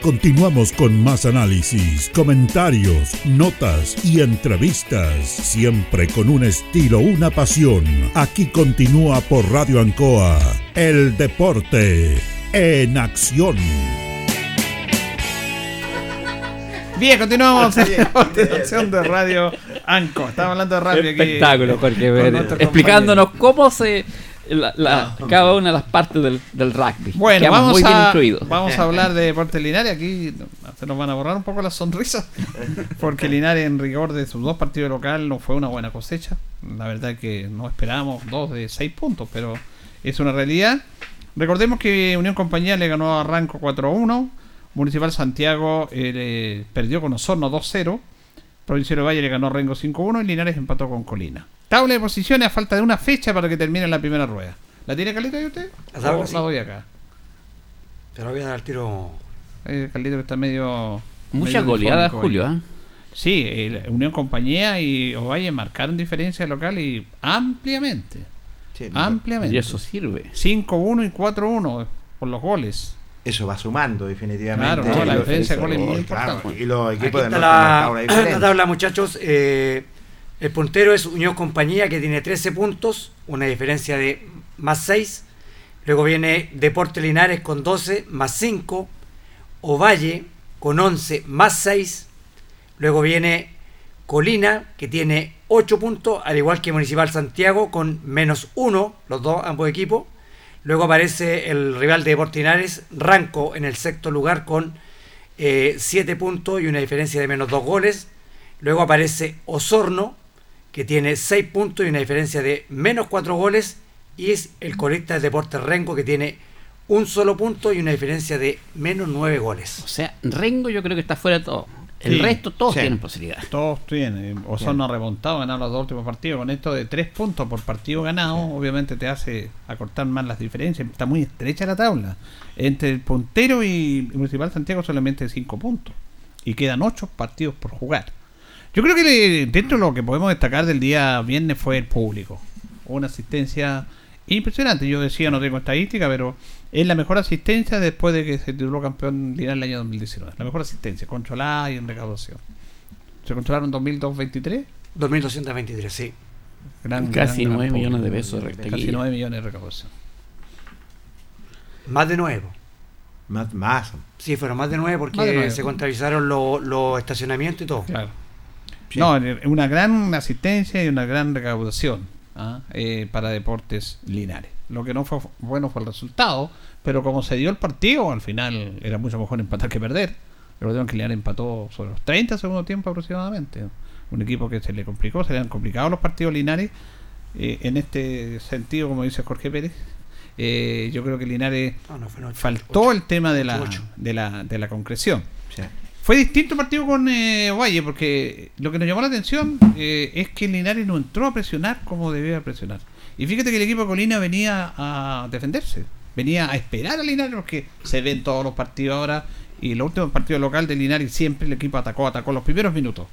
S1: Continuamos con más análisis, comentarios, notas y entrevistas, siempre con un estilo, una pasión. Aquí continúa por Radio Ancoa, el deporte en acción.
S2: Bien, continuamos en la continuación de Radio Anco. Estamos hablando de radio aquí.
S14: Espectáculo, Jorge,
S2: con
S14: ver,
S2: nuestros
S14: explicándonos cómo se la- la- cada una de las partes del, del rugby.
S2: Bueno,
S14: Quedamos
S2: vamos
S14: muy bien
S2: a,
S14: instruidos.
S2: vamos a hablar de deporte Linares. Aquí se nos van a borrar un poco las sonrisas. Porque Linares, en rigor de sus dos partidos local, no fue una buena cosecha. La verdad que no esperábamos dos de seis puntos, pero es una realidad. Recordemos que Unión Compañía le ganó a Ranco 4-1. Municipal Santiago eh, le perdió con Osorno 2-0. Provincial Valle le ganó a Rengo 5-1 y Linares empató con Colina. Tabla de posiciones a falta de una fecha para que termine la primera rueda. ¿La tiene Carlito ahí usted?
S4: La tabla,
S2: ¿O
S4: sí.
S2: la doy acá?
S4: Te lo voy a dar al tiro.
S2: Eh, Carlito que está medio.
S14: Muchas goleadas, Julio. ¿ah?
S2: Sí, el Unión Compañía y Ovalle marcaron diferencia local y ampliamente. ampliamente.
S14: Y eso sirve.
S2: 5-1 y 4-1 por los goles.
S3: Eso va sumando definitivamente.
S2: Claro, no, la
S3: Y
S2: diferencia de goles es muy
S3: claro,
S2: importante.
S3: Y los
S4: Aquí
S3: equipos de
S4: está la, tabla, muchachos. Eh, el puntero es Unión Compañía, que tiene 13 puntos, una diferencia de más 6. Luego viene Deporte Linares con 12, más 5. Ovalle con 11, más 6. Luego viene Colina, que tiene 8 puntos, al igual que Municipal Santiago, con menos 1, los dos, ambos equipos. Luego aparece el rival de Deportes Linares, Ranco, en el sexto lugar con 7 puntos y una diferencia de menos 2 goles. Luego aparece Osorno, que tiene 6 puntos y una diferencia de menos 4 goles. Y es el colista del Deportes Renco, que tiene un solo punto y una diferencia de menos 9 goles.
S14: O sea, Rengo yo creo que está fuera de todo. El
S2: Sí,
S14: resto todos
S2: sí.
S14: tienen posibilidad.
S2: Todos tienen. O son remontados, ganar los dos últimos partidos. Con esto de tres puntos por partido ganado, obviamente te hace acortar más las diferencias. Está muy estrecha la tabla. Entre el puntero y el Municipal Santiago solamente cinco puntos. Y quedan ocho partidos por jugar. Yo creo que le- dentro de lo que podemos destacar del día viernes fue el público. Una asistencia impresionante. Yo decía, no tengo estadística, pero es la mejor asistencia después de que se tituló campeón Linares el año 2019. La mejor asistencia, controlada y en recaudación. ¿Se controlaron 2.223?
S4: 2.223, sí.
S2: Gran,
S14: Casi
S2: gran, gran
S14: 9
S2: público.
S14: millones de pesos de
S2: Casi
S14: rectaquilla.
S2: 9 millones de recaudación.
S4: Más de nuevo.
S3: Más, más.
S4: Sí, fueron más de nueve porque
S2: Más de nueve.
S4: se contabilizaron los los estacionamientos y todo.
S2: Claro. No, una gran asistencia y una gran recaudación ¿ah? eh, para Deportes Linares. Lo que no fue bueno fue el resultado, pero como se dio el partido, al final era mucho mejor empatar que perder. Recordemos que Linares empató sobre los 30 segundo tiempo aproximadamente. Un equipo que se le complicó, se le han complicado los partidos Linares. eh, en este sentido, como dice Jorge Pérez, eh, yo creo que Linares
S4: No, no, fueron ocho,
S2: faltó
S4: ocho,
S2: el tema de la,
S4: ocho.
S2: de la, de la concreción. Fue distinto el partido con eh, Valle, porque lo que nos llamó la atención eh, es que Linares no entró a presionar como debía presionar. Y fíjate que el equipo de Colina venía a defenderse, venía a esperar a Linares, porque se ven todos los partidos ahora, y los últimos partidos local de Linares siempre el equipo atacó, atacó los primeros minutos.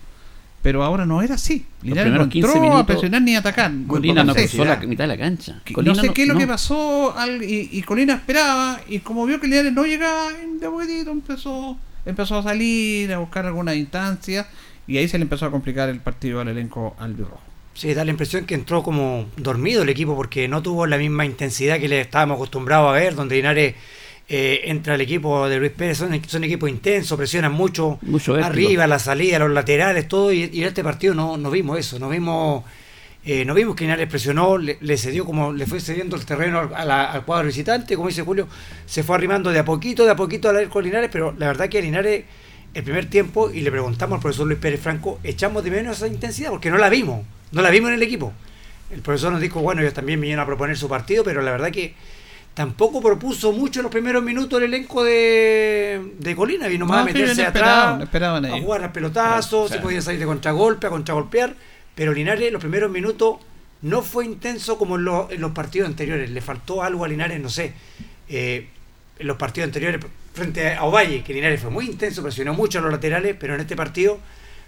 S2: Pero ahora no era así. Linares no
S14: primeros 15
S2: entró a presionar ni a atacar.
S14: Colina no
S2: sé.
S14: cruzó la mitad de la cancha. Colina
S2: no sé qué es lo
S14: no-
S2: que pasó al- y, y Colina esperaba y como vio que Linares no llegaba de poquitito empezó empezó a salir a buscar alguna instancia y ahí se le empezó a complicar el partido al elenco albirrojo.
S4: Sí, da la impresión que entró como dormido el equipo porque no tuvo la misma intensidad que le estábamos acostumbrados a ver, donde Linares eh, entra al equipo de Luis Pérez, son, son equipos intensos, presionan mucho, arriba, la salida, los laterales, todo, y, y en este partido no, no vimos eso, no vimos eh, no vimos que Linares presionó, le, le cedió como le fue cediendo el terreno al, a la- al cuadro visitante, como dice Julio, se fue arrimando de a poquito, de a poquito al arco Linares, pero la verdad que Linares el primer tiempo, y le preguntamos al profesor Luis Pérez Franco, echamos de menos esa intensidad, porque no la vimos, no la vimos en el equipo. El profesor nos dijo, bueno, ellos también vinieron a proponer su partido, pero la verdad que tampoco propuso mucho en los primeros minutos el elenco de, de Colina, vino más
S2: No,
S4: a meterse
S2: no
S4: atrás,
S2: esperaban
S4: a jugar a pelotazos, se podía salir de contragolpe, a contragolpear, pero Linares los primeros minutos no fue intenso como en, los- partidos anteriores, le faltó algo a Linares, no sé, eh, en los partidos anteriores frente a Ovalle, que Linares fue muy intenso, presionó mucho a los laterales, pero en este partido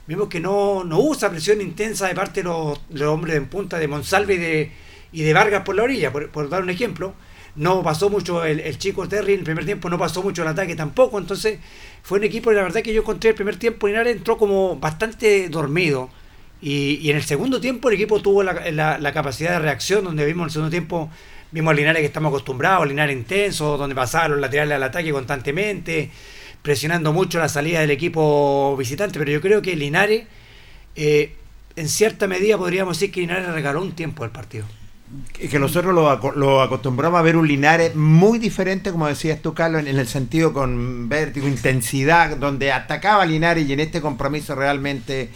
S4: vimos que no, no hubo presión intensa de parte de los, los hombres en punta de Monsalve y de, y de Vargas por la orilla, por, dar un ejemplo. No pasó mucho el, el chico Terry en el primer tiempo, no pasó mucho el ataque tampoco, entonces fue un equipo, la verdad que yo encontré el primer tiempo, Linares entró como bastante dormido. Y, y en el segundo tiempo el equipo tuvo la, la- la capacidad de reacción, donde vimos en el segundo tiempo, vimos a Linares que estamos acostumbrados, Linares intenso, donde pasaban los laterales al ataque constantemente, presionando mucho la salida del equipo visitante, pero yo creo que Linares, eh, en cierta medida podríamos decir que Linares regaló un tiempo del partido.
S3: Que nosotros lo, lo acostumbramos a ver un Linares muy diferente, como decías tú, Carlos, en, en el sentido con vértigo, intensidad, donde atacaba Linares y en este compromiso realmente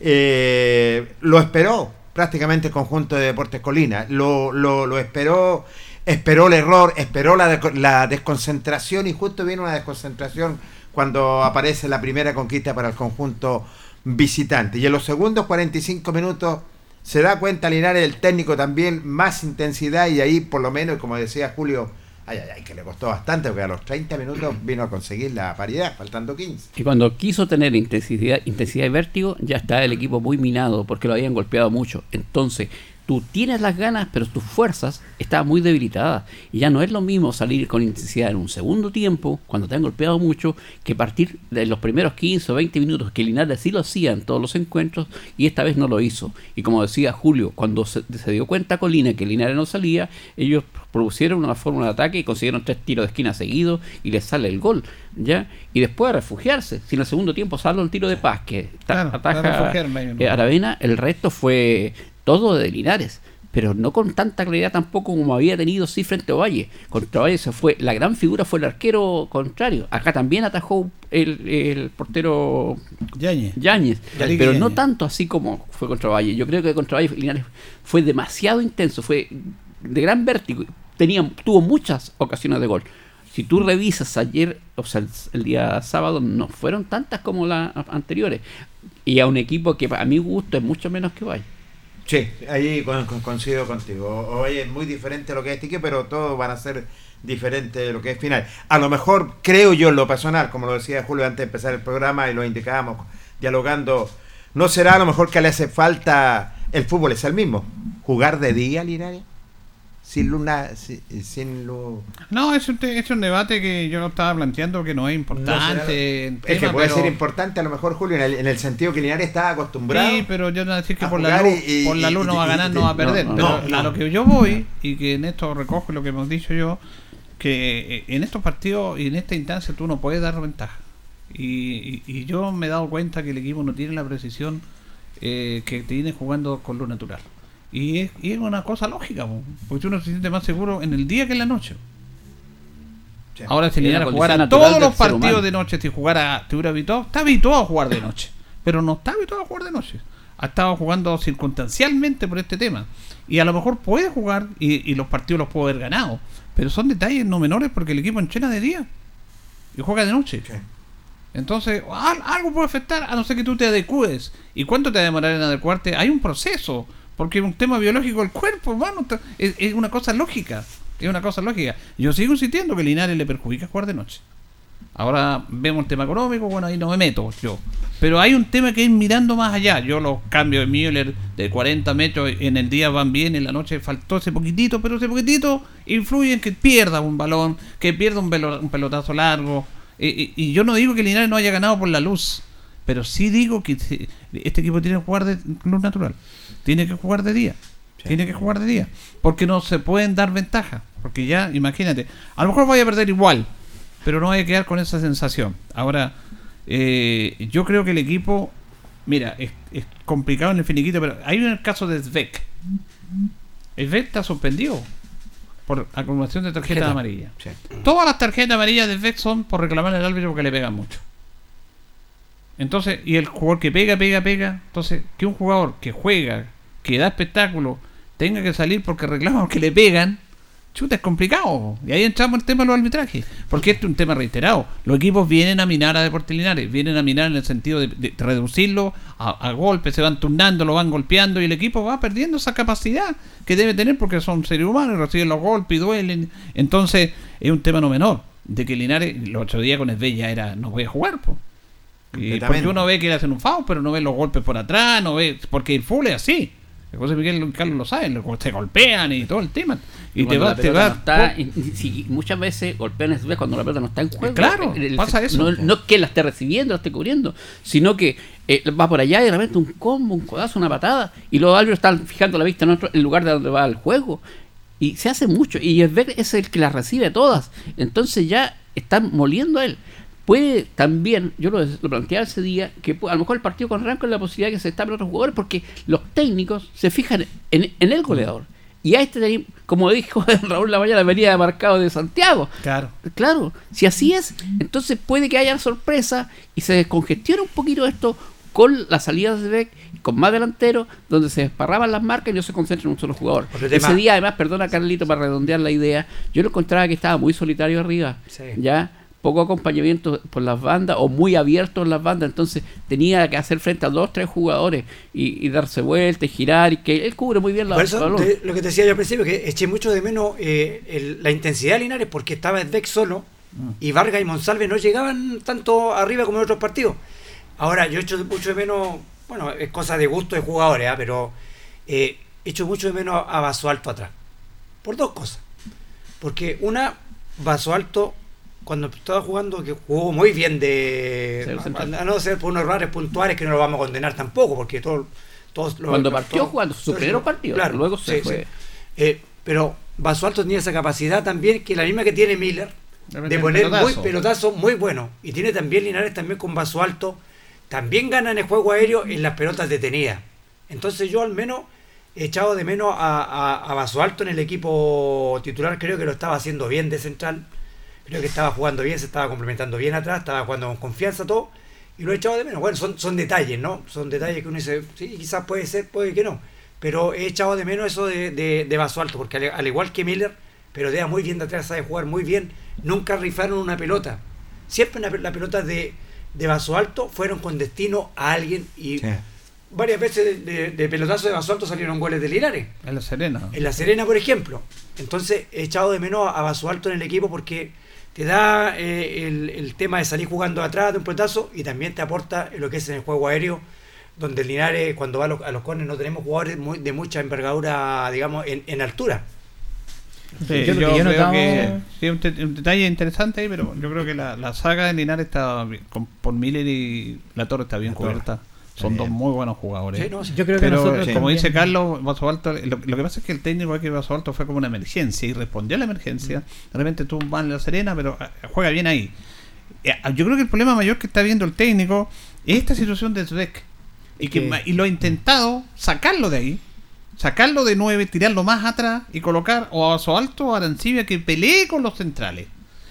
S3: eh, lo esperó prácticamente el conjunto de Deportes Colina. Lo, lo, lo esperó, esperó el error, esperó la, la desconcentración y justo viene una desconcentración cuando aparece la primera conquista para el conjunto visitante. Y en los segundos 45 minutos se da cuenta Linares, el técnico también, más intensidad y ahí por lo menos, como decía Julio, ay, ay, que le costó bastante, porque a los 30 minutos vino a conseguir la paridad, faltando 15.
S14: Y cuando quiso tener intensidad, intensidad y vértigo, ya está el equipo muy minado porque lo habían golpeado mucho. Entonces, tú tienes las ganas, pero tus fuerzas estaban muy debilitadas. Y ya no es lo mismo salir con intensidad en un segundo tiempo, cuando te han golpeado mucho, que partir de los primeros 15 o 20 minutos, que Linares sí lo hacía en todos los encuentros, y esta vez no lo hizo. Y como decía Julio, cuando se, se dio cuenta Colina que Linares no salía, ellos propusieron una fórmula de ataque y consiguieron tres tiros de esquina seguidos y les sale el gol, ¿ya? Y después a refugiarse. Si en el segundo tiempo salvo el tiro de paz que
S2: Claro, a
S14: ataja
S2: ¿no?
S14: eh, Aravena, el resto fue todo de Linares. Pero no con tanta claridad tampoco como había tenido sí frente a Valle. Contra Valle se fue, la gran figura fue el arquero contrario. Acá también atajó el, el portero
S2: Yañez.
S14: Yáñez, pero no tanto así como fue contra Valle. Yo creo que contra Valle Linares fue demasiado intenso, fue de gran vértigo. Tenía, tuvo muchas ocasiones de gol. si tú revisas ayer, o sea, el, el día sábado, no fueron tantas como las anteriores. Y a un equipo que a mi gusto es mucho menos que vaya.
S3: Sí, ahí coincido contigo. Hoy es muy diferente lo que es equipo, pero todos van a ser diferentes de lo que es final. A lo mejor, creo yo en lo personal, como lo decía Julio antes de empezar el programa y lo indicábamos dialogando, no será a lo mejor que le hace falta, el fútbol es el mismo, jugar de día, Linares, sin luna, sin, sin luz.
S2: No, es un, es un debate que yo no estaba planteando que no es importante.
S3: es que puede
S2: pero-
S3: ser importante a lo mejor, Julio, en el, en el sentido que Linares está acostumbrado.
S2: Sí, pero yo no decir que por la, luz,
S3: y-
S2: por la luz
S3: y-
S2: no va a ganar,
S3: y-
S2: no va a perder.
S3: no,
S2: pero a lo que yo voy, y que en esto recojo lo que hemos dicho yo, que eh, en estos partidos y en esta instancia tú no puedes dar ventaja. Y, y- y yo me he dado cuenta que el equipo no tiene la precisión eh, que tiene jugando con luz natural. Y es, y es una cosa lógica, po, porque uno se siente más seguro en el día que en la noche. Ahora si Linares jugara
S14: condición natural
S2: todos los partidos
S14: humano.
S2: de noche, si jugara, te hubiera habituado, está habituado a jugar de noche, pero no está habituado a jugar de noche. Ha estado jugando circunstancialmente por este tema. Y a lo mejor puede jugar y, y los partidos los puede haber ganado, pero son detalles no menores porque el equipo entrena de día y juega de noche. Entonces, al- algo puede afectar a no ser que tú te adecues. ¿Y cuánto te va a demorar en adecuarte? Hay un proceso, porque es un tema biológico del cuerpo, hermano. Es, una cosa lógica. Es una cosa lógica. Yo sigo insistiendo que Linares le perjudica jugar de noche. Ahora vemos el tema económico, bueno, ahí no me meto yo. Pero hay un tema que es mirando más allá. Yo los cambios de Müller de 40 metros en el día van bien, en la noche faltó ese poquitito, pero ese poquitito influye en que pierda un balón, que pierda un, pelotazo largo. Y, y- y yo no digo que Linares no haya ganado por la luz, pero sí digo que este equipo tiene que jugar de luz natural. Tiene que jugar de día. Tiene que jugar de día. Porque no se pueden dar ventaja. Porque ya, imagínate, a lo mejor vaya a perder igual, pero no vaya a quedar con esa sensación. Ahora, eh, yo creo que el equipo, mira, es, es complicado en el finiquito, pero hay un caso de Svek. Svek está suspendido por acumulación de tarjetas
S4: Tarjeta.
S2: amarillas. Todas las tarjetas amarillas de Svek son por reclamar al árbitro porque le pegan mucho. Entonces, y el jugador que pega, pega, pega. Entonces, que un jugador que juega, que da espectáculo, tenga que salir porque reclama que le pegan, chuta, es complicado. Y ahí entramos en el tema de los arbitrajes. Porque este es un tema reiterado. Los equipos vienen a minar a Deportes Linares, vienen a minar en el sentido de, de reducirlo a, a golpes, se van turnando, lo van golpeando y el equipo va perdiendo esa capacidad que debe tener porque son seres humanos, reciben los golpes y duelen. Entonces, es un tema no menor. De que Linares, el otro día con Esbella era, no voy a jugar, po. Y porque uno ve que le hacen un foul, pero no ve los golpes por atrás, no ve. Porque el fútbol es así. El José Miguel y Carlos lo saben, lo- se golpean y todo el tema. Y, te va, te va.
S14: no está, y- y- si muchas veces golpean es cuando la pelota no está en juego.
S2: Claro,
S14: El- el-
S2: pasa eso.
S14: No, no que la esté recibiendo, la esté cubriendo, sino que eh, va por allá y de repente un combo, un codazo, una patada, y los árbitros están fijando la vista en otro en lugar de donde va el juego. Y se hace mucho, y el es el que las recibe todas. Entonces ya están moliendo a él. Puede también, yo lo, lo planteaba ese día, que a lo mejor el partido con Ranco es la posibilidad de que se estapen otros jugadores porque los técnicos se fijan en, en el goleador. Y a este, como dijo Raúl la mañana, venía marcado de Santiago.
S2: Claro.
S14: Claro, si así es, entonces puede que haya sorpresa y se descongestione un poquito esto con las salidas de Beck, con más delantero, donde se desparraban las marcas y no se concentran en un solo jugador. Ese
S4: tema-
S14: día, además, perdona Carlito para redondear la idea, yo lo encontraba que estaba muy solitario arriba.
S4: Sí.
S14: Ya, poco acompañamiento por las bandas o muy abierto en las bandas, entonces tenía que hacer frente a dos, tres jugadores y, y darse vuelta y girar y que él cubre muy bien la
S4: Por eso, te- lo que te decía yo al principio, que eché mucho de menos eh, el- la intensidad de Linares porque estaba Beck solo y Vargas y Monsalve no llegaban tanto arriba como en otros partidos. Ahora, yo echo mucho de menos, bueno, es cosa de gusto de jugadores, ¿ah? pero eh, echo mucho de menos a Vaso Alto atrás. Por dos cosas. Porque una, Vaso Alto, cuando estaba jugando, que jugó muy bien de... A, a no ser por unos errores puntuales que no lo vamos a condenar tampoco, porque todo, todos lo-
S14: Cuando partió
S4: todo-
S14: jugando sus
S4: todo-
S14: primeros partidos,
S4: claro,
S14: luego se
S4: sí,
S14: fue.
S4: sí. Eh, pero Basualto tenía esa capacidad también, que la misma que tiene Miller,
S2: De
S4: poner
S2: pelotazo.
S4: muy pelotazo muy bueno. Y tiene también Linares también con Basualto. También ganan el juego aéreo en las pelotas detenidas. Entonces yo al menos he echado de menos a, a, a Basualto en el equipo titular. Creo que lo estaba haciendo bien de central. Creo que estaba jugando bien, se estaba complementando bien atrás, estaba jugando con confianza todo. Y lo he echado de menos. Bueno, son, son detalles, ¿no? Son detalles que uno dice, sí, quizás puede ser, puede que no. Pero he echado de menos eso de, de, de Basualto, porque al, al igual que Miller, pero deja muy bien de atrás, sabe jugar muy bien. nunca rifaron una pelota. Siempre una pe- las pelotas de, de vaso alto fueron con destino a alguien y varias veces de, de- de pelotazo de vaso alto salieron goles de Linares.
S2: En la Serena.
S4: En La Serena, por ejemplo. Entonces he echado de menos a Vaso Alto en el equipo porque te da eh, el, el tema de salir jugando atrás de un pelotazo y también te aporta lo que es en el juego aéreo, donde el Linares, cuando va a los, a los corners, no tenemos jugadores muy- de mucha envergadura, digamos, en, en altura.
S2: Sí,
S15: Yo
S2: creo que sí, un, un detalle interesante ahí, pero yo creo que la, la saga de Linares está bien, con, por Miller y La Torre está bien
S15: La Torre.
S2: cubierta. Son dos muy buenos jugadores.
S15: Sí, no, sí. Yo creo que
S2: pero
S15: nosotros
S2: como dice Carlos, Vaso Alto, lo, lo que pasa es que el técnico de que Vaso Alto fue como una emergencia y respondió a la emergencia. Realmente tuvo un mal en la Serena, pero ah, juega bien ahí. Eh, Yo creo que el problema mayor que está viendo el técnico es esta situación de Zubek. Y, que, y lo ha intentado sacarlo de ahí, sacarlo de 9, tirarlo más atrás y colocar o a Vaso Alto o a Arancibia que pelee con los centrales.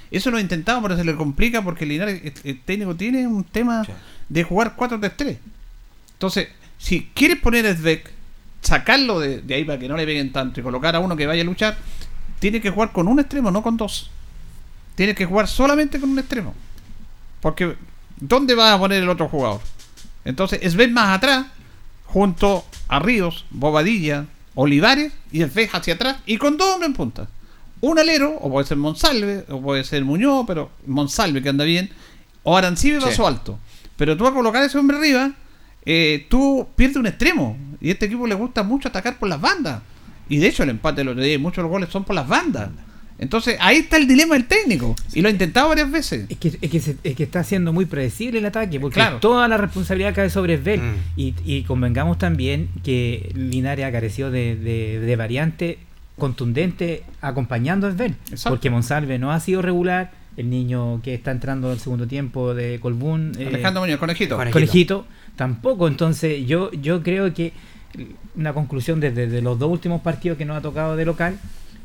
S2: Eso lo ha intentado, pero se le complica porque el, Linares, el- el técnico tiene un tema de jugar 4-3-3. Entonces, si quieres poner a Svek, sacarlo de, de ahí para que no le peguen tanto y colocar a uno que vaya a luchar, tiene que jugar con un extremo, no con dos. Tiene que jugar solamente con un extremo. Porque, ¿dónde va a poner el otro jugador? Entonces, Svek más atrás, junto a Ríos, Bobadilla, Olivares y el hacia atrás y con dos hombres en punta. Un alero, o puede ser Monsalve, o puede ser Muñoz, pero Monsalve que anda bien, o Arancibia
S3: Sí.
S2: vaso alto. Pero tú vas a colocar a ese hombre arriba, eh, tú pierdes un extremo. Y a este equipo le gusta mucho atacar por las bandas. Y de hecho el empate lo de muchos de los goles son por las bandas. Entonces ahí está el dilema del técnico. Y lo ha intentado varias veces.
S15: Es que, es, que se- es que está siendo muy predecible el ataque, porque
S2: Claro.
S15: toda la responsabilidad cae sobre Svel.
S2: Mm.
S15: Y, y convengamos también que Linares ha carecido de, de, de variante contundente acompañando a Svel. Porque Monsalve no ha sido regular. El niño que está entrando al segundo tiempo de Colbún. eh,
S2: Alejandro Muñoz, conejito.
S15: Conejito. Tampoco. Entonces, yo, yo creo que una conclusión desde de los dos últimos partidos que nos ha tocado de local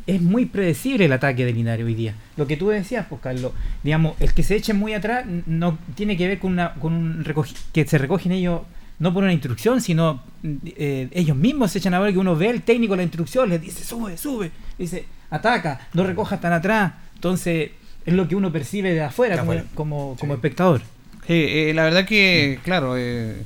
S15: es muy predecible el ataque de Linares hoy día. Lo que tú decías, pues Carlos, digamos, el que se eche muy atrás no tiene que ver con una con un recogi- que se recogen ellos no por una instrucción, sino eh, ellos mismos se echan a ver que uno ve el técnico la instrucción, les dice sube, sube, dice ataca, no recojas tan atrás. Entonces, es lo que uno percibe de afuera,
S2: De
S15: como,
S2: afuera.
S15: como, como espectador.
S2: Sí, eh, la verdad que, claro, eh,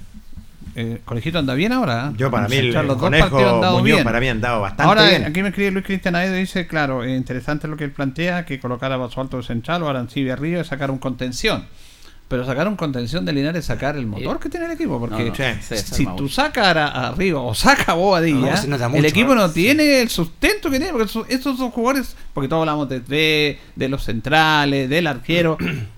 S2: eh, Conejito anda bien ahora. ¿eh?
S3: Yo para mí el,
S2: los dos
S3: conejo
S2: partidos han dado
S3: Muñoz
S2: bien.
S3: para mí han dado bastante
S2: Ahora,
S3: bien.
S2: aquí me escribe Luis Cristian Aedo y dice, claro, eh, interesante lo que él plantea, que colocar a Vaso Alto de central o Arancibia Río es sacar un contención. Pero sacar un contención de Linares es sacar el motor que tiene el equipo, porque
S14: No, no, se
S2: si tú sacas a, a Río o saca a Bobadilla,
S4: No,
S2: el equipo
S4: ¿no?
S2: tiene el sustento que tiene, porque eso- esos son jugadores, porque todos hablamos de, de, de los centrales, del arquero,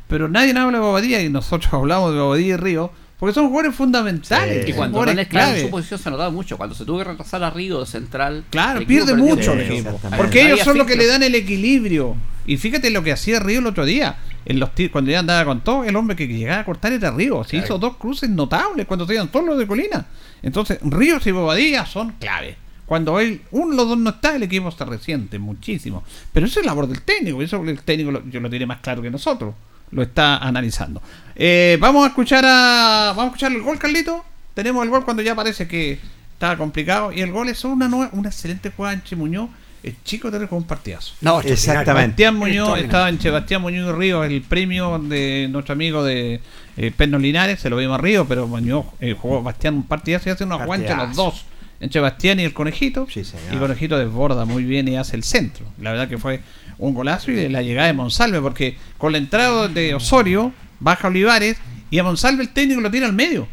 S2: pero nadie habla de Bobadilla y nosotros hablamos de Bobadilla y Río, porque son jugadores fundamentales.
S14: Y cuando no en
S2: clave.
S14: su posición se notaba mucho. Cuando se tuvo que retrasar a Río de central.
S2: Claro, pierde mucho el equipo. Porque ellos son los que le dan el equilibrio. Y fíjate lo que hacía Río el otro día. En los cuando ya andaba con todo, el hombre que llegaba a cortar era Río. Se
S14: Claro.
S2: hizo dos cruces notables cuando se iban todos los de Colina. Entonces, Ríos y Bobadilla son clave. Cuando él, uno de los dos no está, el equipo se resiente muchísimo. Pero eso es labor del técnico. Eso el técnico lo, yo lo tiene más claro que nosotros. Lo está analizando. Eh, vamos a escuchar a. Vamos a escuchar el gol, Carlito. Tenemos el gol cuando ya parece que estaba complicado. Y el gol es una nueva, una excelente jugada en Che Muñoz. El chico tiene con un partidazo.
S4: No,
S3: Exactamente.
S2: Sebastián Muñoz estaba en Sebastián Muñoz y Río, el premio de nuestro amigo de eh, Pernos Linares, se lo vimos a Río, pero Muñoz eh, jugó Bastián un partidazo y hace una guancha los dos. En Sebastián y el conejito.
S3: Sí, señor.
S2: y Conejito desborda muy bien y hace el centro. La verdad que fue un golazo y la llegada de Monsalve, porque con la entrada de Osorio, baja Olivares y a Monsalve el técnico lo tira al medio.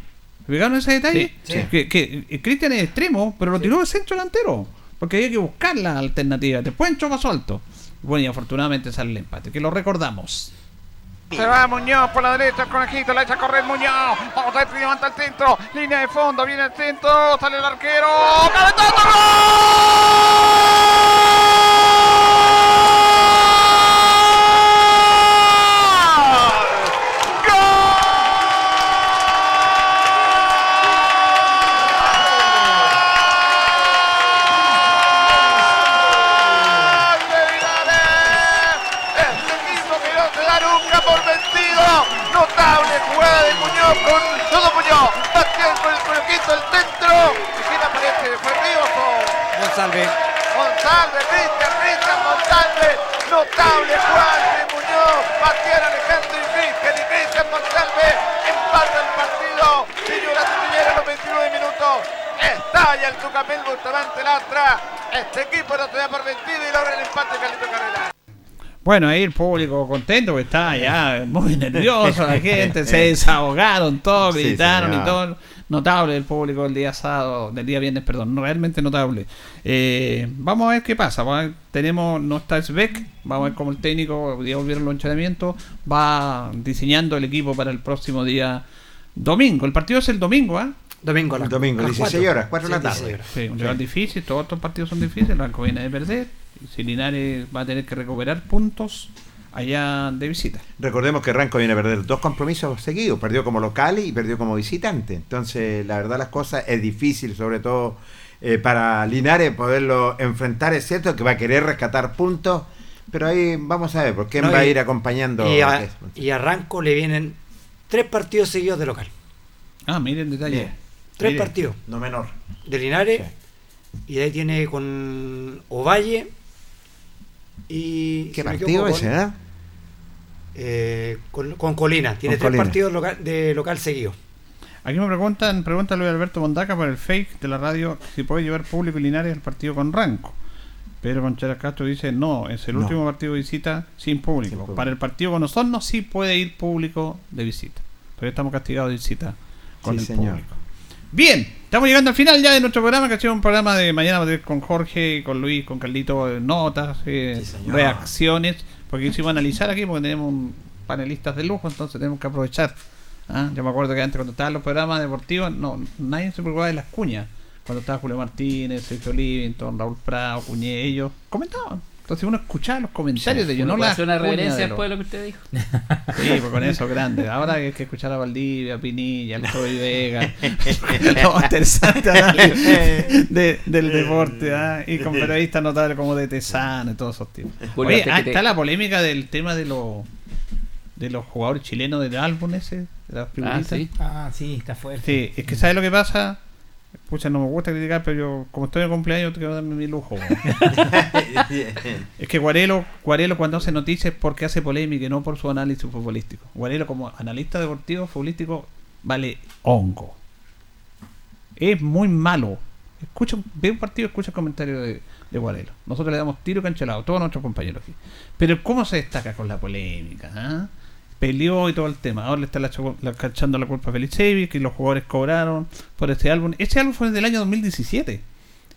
S2: ¿Fijaron ese detalle?
S4: Sí, sí.
S2: Que, que eh, Cristian es extremo, pero lo tiró de centro delantero. Porque había que buscar la alternativa. Después entró paso alto. Bueno, y afortunadamente sale el empate, que lo recordamos. Se va Muñoz por la derecha, el conejito, la echa a correr Muñoz. Vamos a ver si levanta el centro. Línea de fondo, viene el centro, sale el arquero. ¡Cabezazo!
S17: Este equipo que no se da nunca por vencido. Notable jugada de Muñoz con todo Muñoz. Bastián con el conejito el centro. ¿Y quién aparece? ¿Fue Ríos o
S4: González.
S17: González? Monsalve, Cristian, Cristian Monsalve. Notable Juan de Muñoz. Bastián Alejandro y Cristian y Cristian Monsalve. Empata el partido. Y señores, a los 29 minutos. Estalla el Tucapel Bustamante Lastra. Este equipo no se da por vencido y logra el empate Carlito Carrera.
S2: Bueno, ahí el público contento que está ya muy nervioso, la gente se desahogaron todos, gritaron y todo. Notable el público del día sábado, del día viernes, perdón, realmente notable. Eh, vamos a ver qué pasa. vamos a ver, tenemos, no está Svek, vamos a ver cómo el técnico, ya volvieron los entrenamientos, va diseñando el equipo para el próximo día domingo. El partido es el domingo, ¿ah?
S4: Domingo, a las-
S3: Domingo,
S4: a las
S3: 16
S4: cuatro.
S3: horas, 4 de la tarde.
S4: 16 horas.
S2: Sí, un rival difícil, todos estos partidos son difíciles, Blanco viene de perder. y Si Linares va a tener que recuperar puntos allá de visita.
S3: Recordemos que Ranco viene a perder dos compromisos seguidos, perdió como local y perdió como visitante. Entonces, la verdad las cosas es difícil, sobre todo eh, para Linares poderlo enfrentar. Es cierto que va a querer rescatar puntos, pero ahí vamos a ver, por quién
S4: No,
S3: va a ir acompañando.
S4: Y a, y a Ranco le vienen tres partidos seguidos de local.
S2: Ah, miren detalle.
S3: Bien.
S4: Tres partidos.
S3: No menor.
S4: De Linares. Y de ahí tiene con Ovalle. Y.
S3: ¿Qué partido ese, eh?
S4: Eh, con, con Colina. Tiene
S3: Con
S4: tres
S3: Colina.
S4: partidos local- de local seguidos.
S2: Aquí me preguntan, pregunta Luis Alberto Mondaca por el fake de la radio si puede llevar público Linares al partido con Ranco. Pero Conchera Castro dice no, es el
S3: No.
S2: último partido de visita sin público.
S3: Sin público.
S2: Para el partido con Osorno sí puede ir público de visita. Pero estamos castigados de visita con
S3: Sí,
S2: el
S3: señor.
S2: público. Bien, estamos llegando al final ya de nuestro programa, que ha sido un programa de mañana con Jorge, con Luis, con Carlito, eh, notas, eh, reacciones, porque hicimos analizar aquí, porque tenemos panelistas de lujo, entonces tenemos que aprovechar. ¿ah? Yo me acuerdo que antes cuando estaban los programas deportivos, no, nadie se preocupaba de las cuñas. Cuando estaba Julio Martínez, Sergio Livington, Raúl Prado, Cuñé, ellos comentaban. Entonces uno escuchaba los comentarios de ellos, no las
S14: hacer una reverencia
S2: de
S14: después de lo que usted dijo.
S2: Sí, pues con eso grande. Ahora hay que escuchar a Valdivia, a Pinilla, al Toby Vega, lo interesante análisis de- del deporte, ¿ah? y con periodistas notables como de Tesano y todos esos tipos. Oye, ah, está la polémica del tema de los de los jugadores chilenos del álbum ese, de las figuritas.
S14: sí.
S15: Ah, sí, está fuerte.
S2: Sí, es que ¿sabes lo que pasa? Pucha, no me gusta criticar, pero yo, como estoy de cumpleaños, tengo que darme mi lujo. es que Guarelo, Guarelo cuando hace noticias es porque hace polémica y no por su análisis futbolístico. Guarelo como analista deportivo, futbolístico, vale hongo. Es muy malo. Escucha, ve un partido, escucha el comentario de, de Guarelo. Nosotros le damos tiro cancelado, todos nuestros compañeros aquí. Pero ¿cómo se destaca con la polémica? ah? Peleó y todo el tema. Ahora le está la, la- echando la culpa a Felicevic que los jugadores cobraron por este álbum. Este álbum fue del año 2017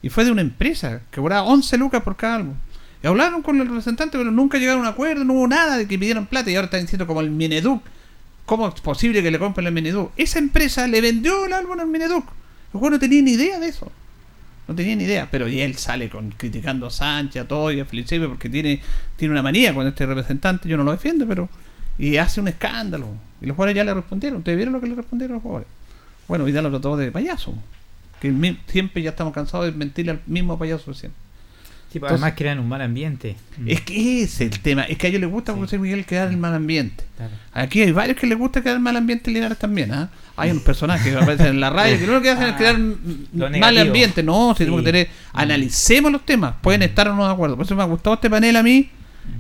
S2: y fue de una empresa que cobraba 11 lucas por cada álbum. Y hablaron con el representante, pero nunca llegaron a un acuerdo, no hubo nada de que pidieran plata y ahora están diciendo como el Mineduc. ¿Cómo es posible que le compren el Mineduc? Esa empresa le vendió el álbum al Mineduc. Los jugadores no tenían ni idea de eso. No tenía ni idea, pero y él sale con criticando a Sánchez, a todo y a Felicevic porque tiene, tiene una manía con este representante. Yo no lo defiendo, pero. Y hace un escándalo. Y los jugadores ya le respondieron. ¿Ustedes vieron lo que le respondieron los jugadores? Bueno, Vidal lo trató de payaso. Que el siempre ya estamos cansados de mentirle al mismo payaso siempre.
S15: Sí, pues, además crean un mal ambiente.
S2: Es que ese es el tema. Es que a ellos les gusta José Miguel crear el mal ambiente.
S15: Claro.
S2: Aquí hay varios que les gusta crear el mal ambiente en Linares también. ¿ah? Hay unos personajes que aparecen en la radio que lo único que hacen es crear mm,
S15: lo
S2: mal ambiente. No, si tenemos
S15: Sí.
S2: que tener. Analicemos los temas. Pueden estar o no de acuerdo. Por eso me ha gustado este panel a mí.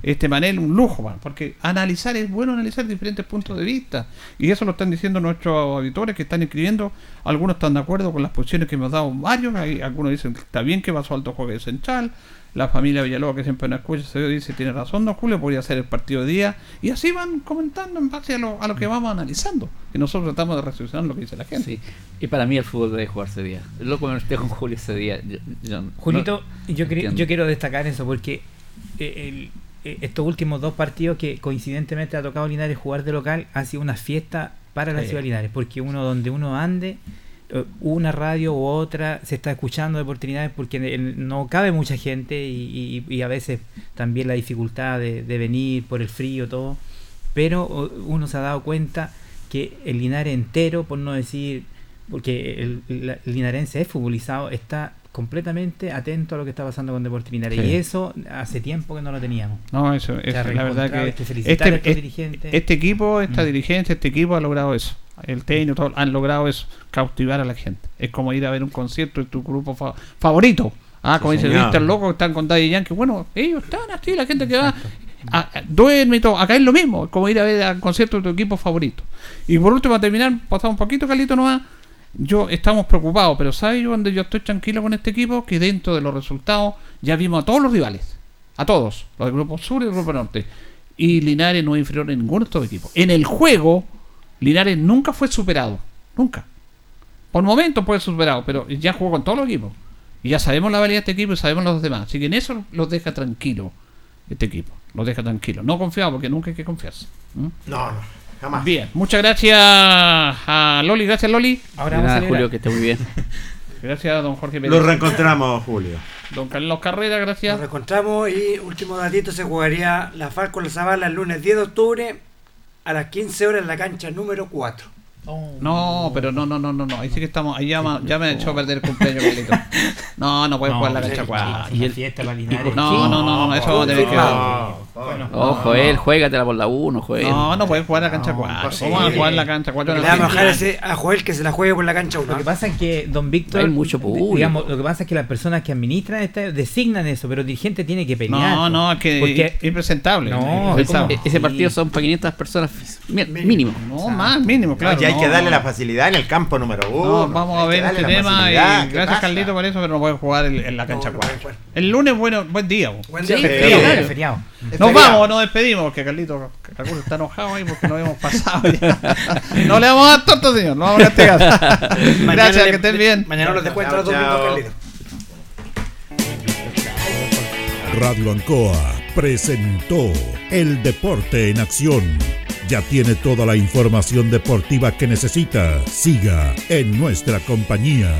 S2: Este panel, un lujo, man, porque analizar es bueno analizar diferentes puntos de vista. Y eso lo están diciendo nuestros auditores que están escribiendo. Algunos están de acuerdo con las posiciones que hemos dado varios. Hay, algunos dicen que está bien que pasó alto juegue central. La familia Villalobos, que siempre nos escucha, se dice: Tiene razón, don Julio, podría ser el partido de día. Y así van comentando en base a lo, a lo que vamos analizando. Y nosotros tratamos de reflexionar lo que dice la gente.
S14: Sí. Y para mí el fútbol debe jugarse día. Lo comenté con Julio ese día. Yo- yo
S15: Julito,
S14: no
S15: yo, quería-
S14: entiendo.
S15: yo quiero destacar eso porque eh, el- estos últimos dos partidos que coincidentemente ha tocado Linares jugar de local ha sido una fiesta para la
S2: Sí.
S15: ciudad de Linares, porque uno donde uno ande, eh, una radio u otra se está escuchando de oportunidades porque el- no cabe mucha gente y, y- y a veces también la dificultad de, de venir por el frío, todo, pero uno se ha dado cuenta que el Linares entero, por no decir, porque el, la- el linarense es futbolizado, está completamente atento a lo que está pasando con Deportes Linares.
S2: Sí.
S15: Y eso hace tiempo que no lo teníamos.
S2: No, eso,
S15: ha
S2: la verdad que este,
S15: dirigentes.
S2: este equipo, esta
S15: Mm.
S2: dirigencia, este equipo ha logrado eso. El técnico, todo, han logrado eso, cautivar a la gente. Es como ir a ver un concierto de tu grupo fa- favorito. Ah, como
S3: Sí,
S2: dice
S3: señor.
S2: Víctor Loco, que están con Daddy Yankee. Bueno, ellos están así, la gente que va. a- a- duerme y todo. Acá es lo mismo, es como ir a ver al concierto de tu equipo favorito. Y por último, a terminar, pasamos un poquito, Carlito, nomás. Yo estamos preocupados, pero ¿sabes yo donde yo estoy tranquilo con este equipo? Que dentro de los resultados ya vimos a todos los rivales. A todos. Los del grupo sur y el grupo norte. Y Linares no es inferior en ninguno de estos equipos. En el juego, Linares nunca fue superado. Nunca. Por momentos puede ser superado, pero ya jugó con todos los equipos. Y ya sabemos la valía de este equipo y sabemos los demás. Así que en eso los deja tranquilo este equipo. Los deja tranquilo. No confiado porque nunca hay que confiarse.
S3: No, no, jamás.
S2: Bien, muchas gracias a Loli. Gracias, Loli.
S15: Ahora vamos a
S14: nada. Julio, que esté muy bien.
S2: Gracias a don Jorge
S3: Lo
S2: Pérez.
S3: reencontramos, Julio.
S2: Don Carlos Carrera, gracias.
S4: Nos encontramos y último datito se jugaría la Falco La Zabala el lunes 10 de octubre a las 15 horas en la cancha número 4.
S2: No, pero no, no, no, no, no. Ahí sí que estamos. Ahí ya, me- ya me echó a perder el cumpleaños, Carlito. No, no puedes
S15: No,
S2: jugar la cancha cuatro.
S15: sí, una fiesta para.
S2: No, no, no, no, eso vamos a tener que ver.
S15: Bueno,
S14: Ojo, él, juégatela por la 1, Joel.
S2: No, no puedes jugar la cancha 4. ¿Cómo vas a jugar la cancha 4?
S4: Le vamos a dejar ese- a Joel que se la juegue por la cancha 1.
S15: Lo que pasa es que Don Víctor,
S14: Hay mucho público.
S15: digamos, lo que pasa es que las personas que administran esta designan eso, pero el dirigente tiene que pelear.
S2: No,
S15: po.
S2: no, es que
S15: Porque-
S2: impresentable.
S15: No,
S2: Impresentable.
S15: ¿cómo?
S14: E- Ese partido son para 500 personas mínimo.
S2: No, más, mínimo, claro.
S3: No, hay
S2: no,
S3: que darle
S2: no.
S3: la facilidad en el campo número uno.
S2: No, vamos a ver este tema y
S3: facilidad, ¿qué
S2: gracias? Carlito por eso, pero no puede jugar en, en la cancha
S4: no puede
S2: 4.
S4: jugar.
S2: El lunes, bueno, buen día. bo.
S4: Buen
S2: Sí,
S4: día,
S2: feriado.
S15: Feriado, feriado.
S3: Es
S2: Nos vamos, nos despedimos, que Carlito Carlito está enojado ahí porque nos hemos pasado ya. No le vamos a dar torto, señor, no vamos a castigar. Gracias,
S4: le-
S2: que estén bien.
S4: Mañana los descuento a los. Carlito.
S1: Radio Ancoa presentó El Deporte en Acción. Ya tiene toda la información deportiva que necesita. Siga en nuestra compañía.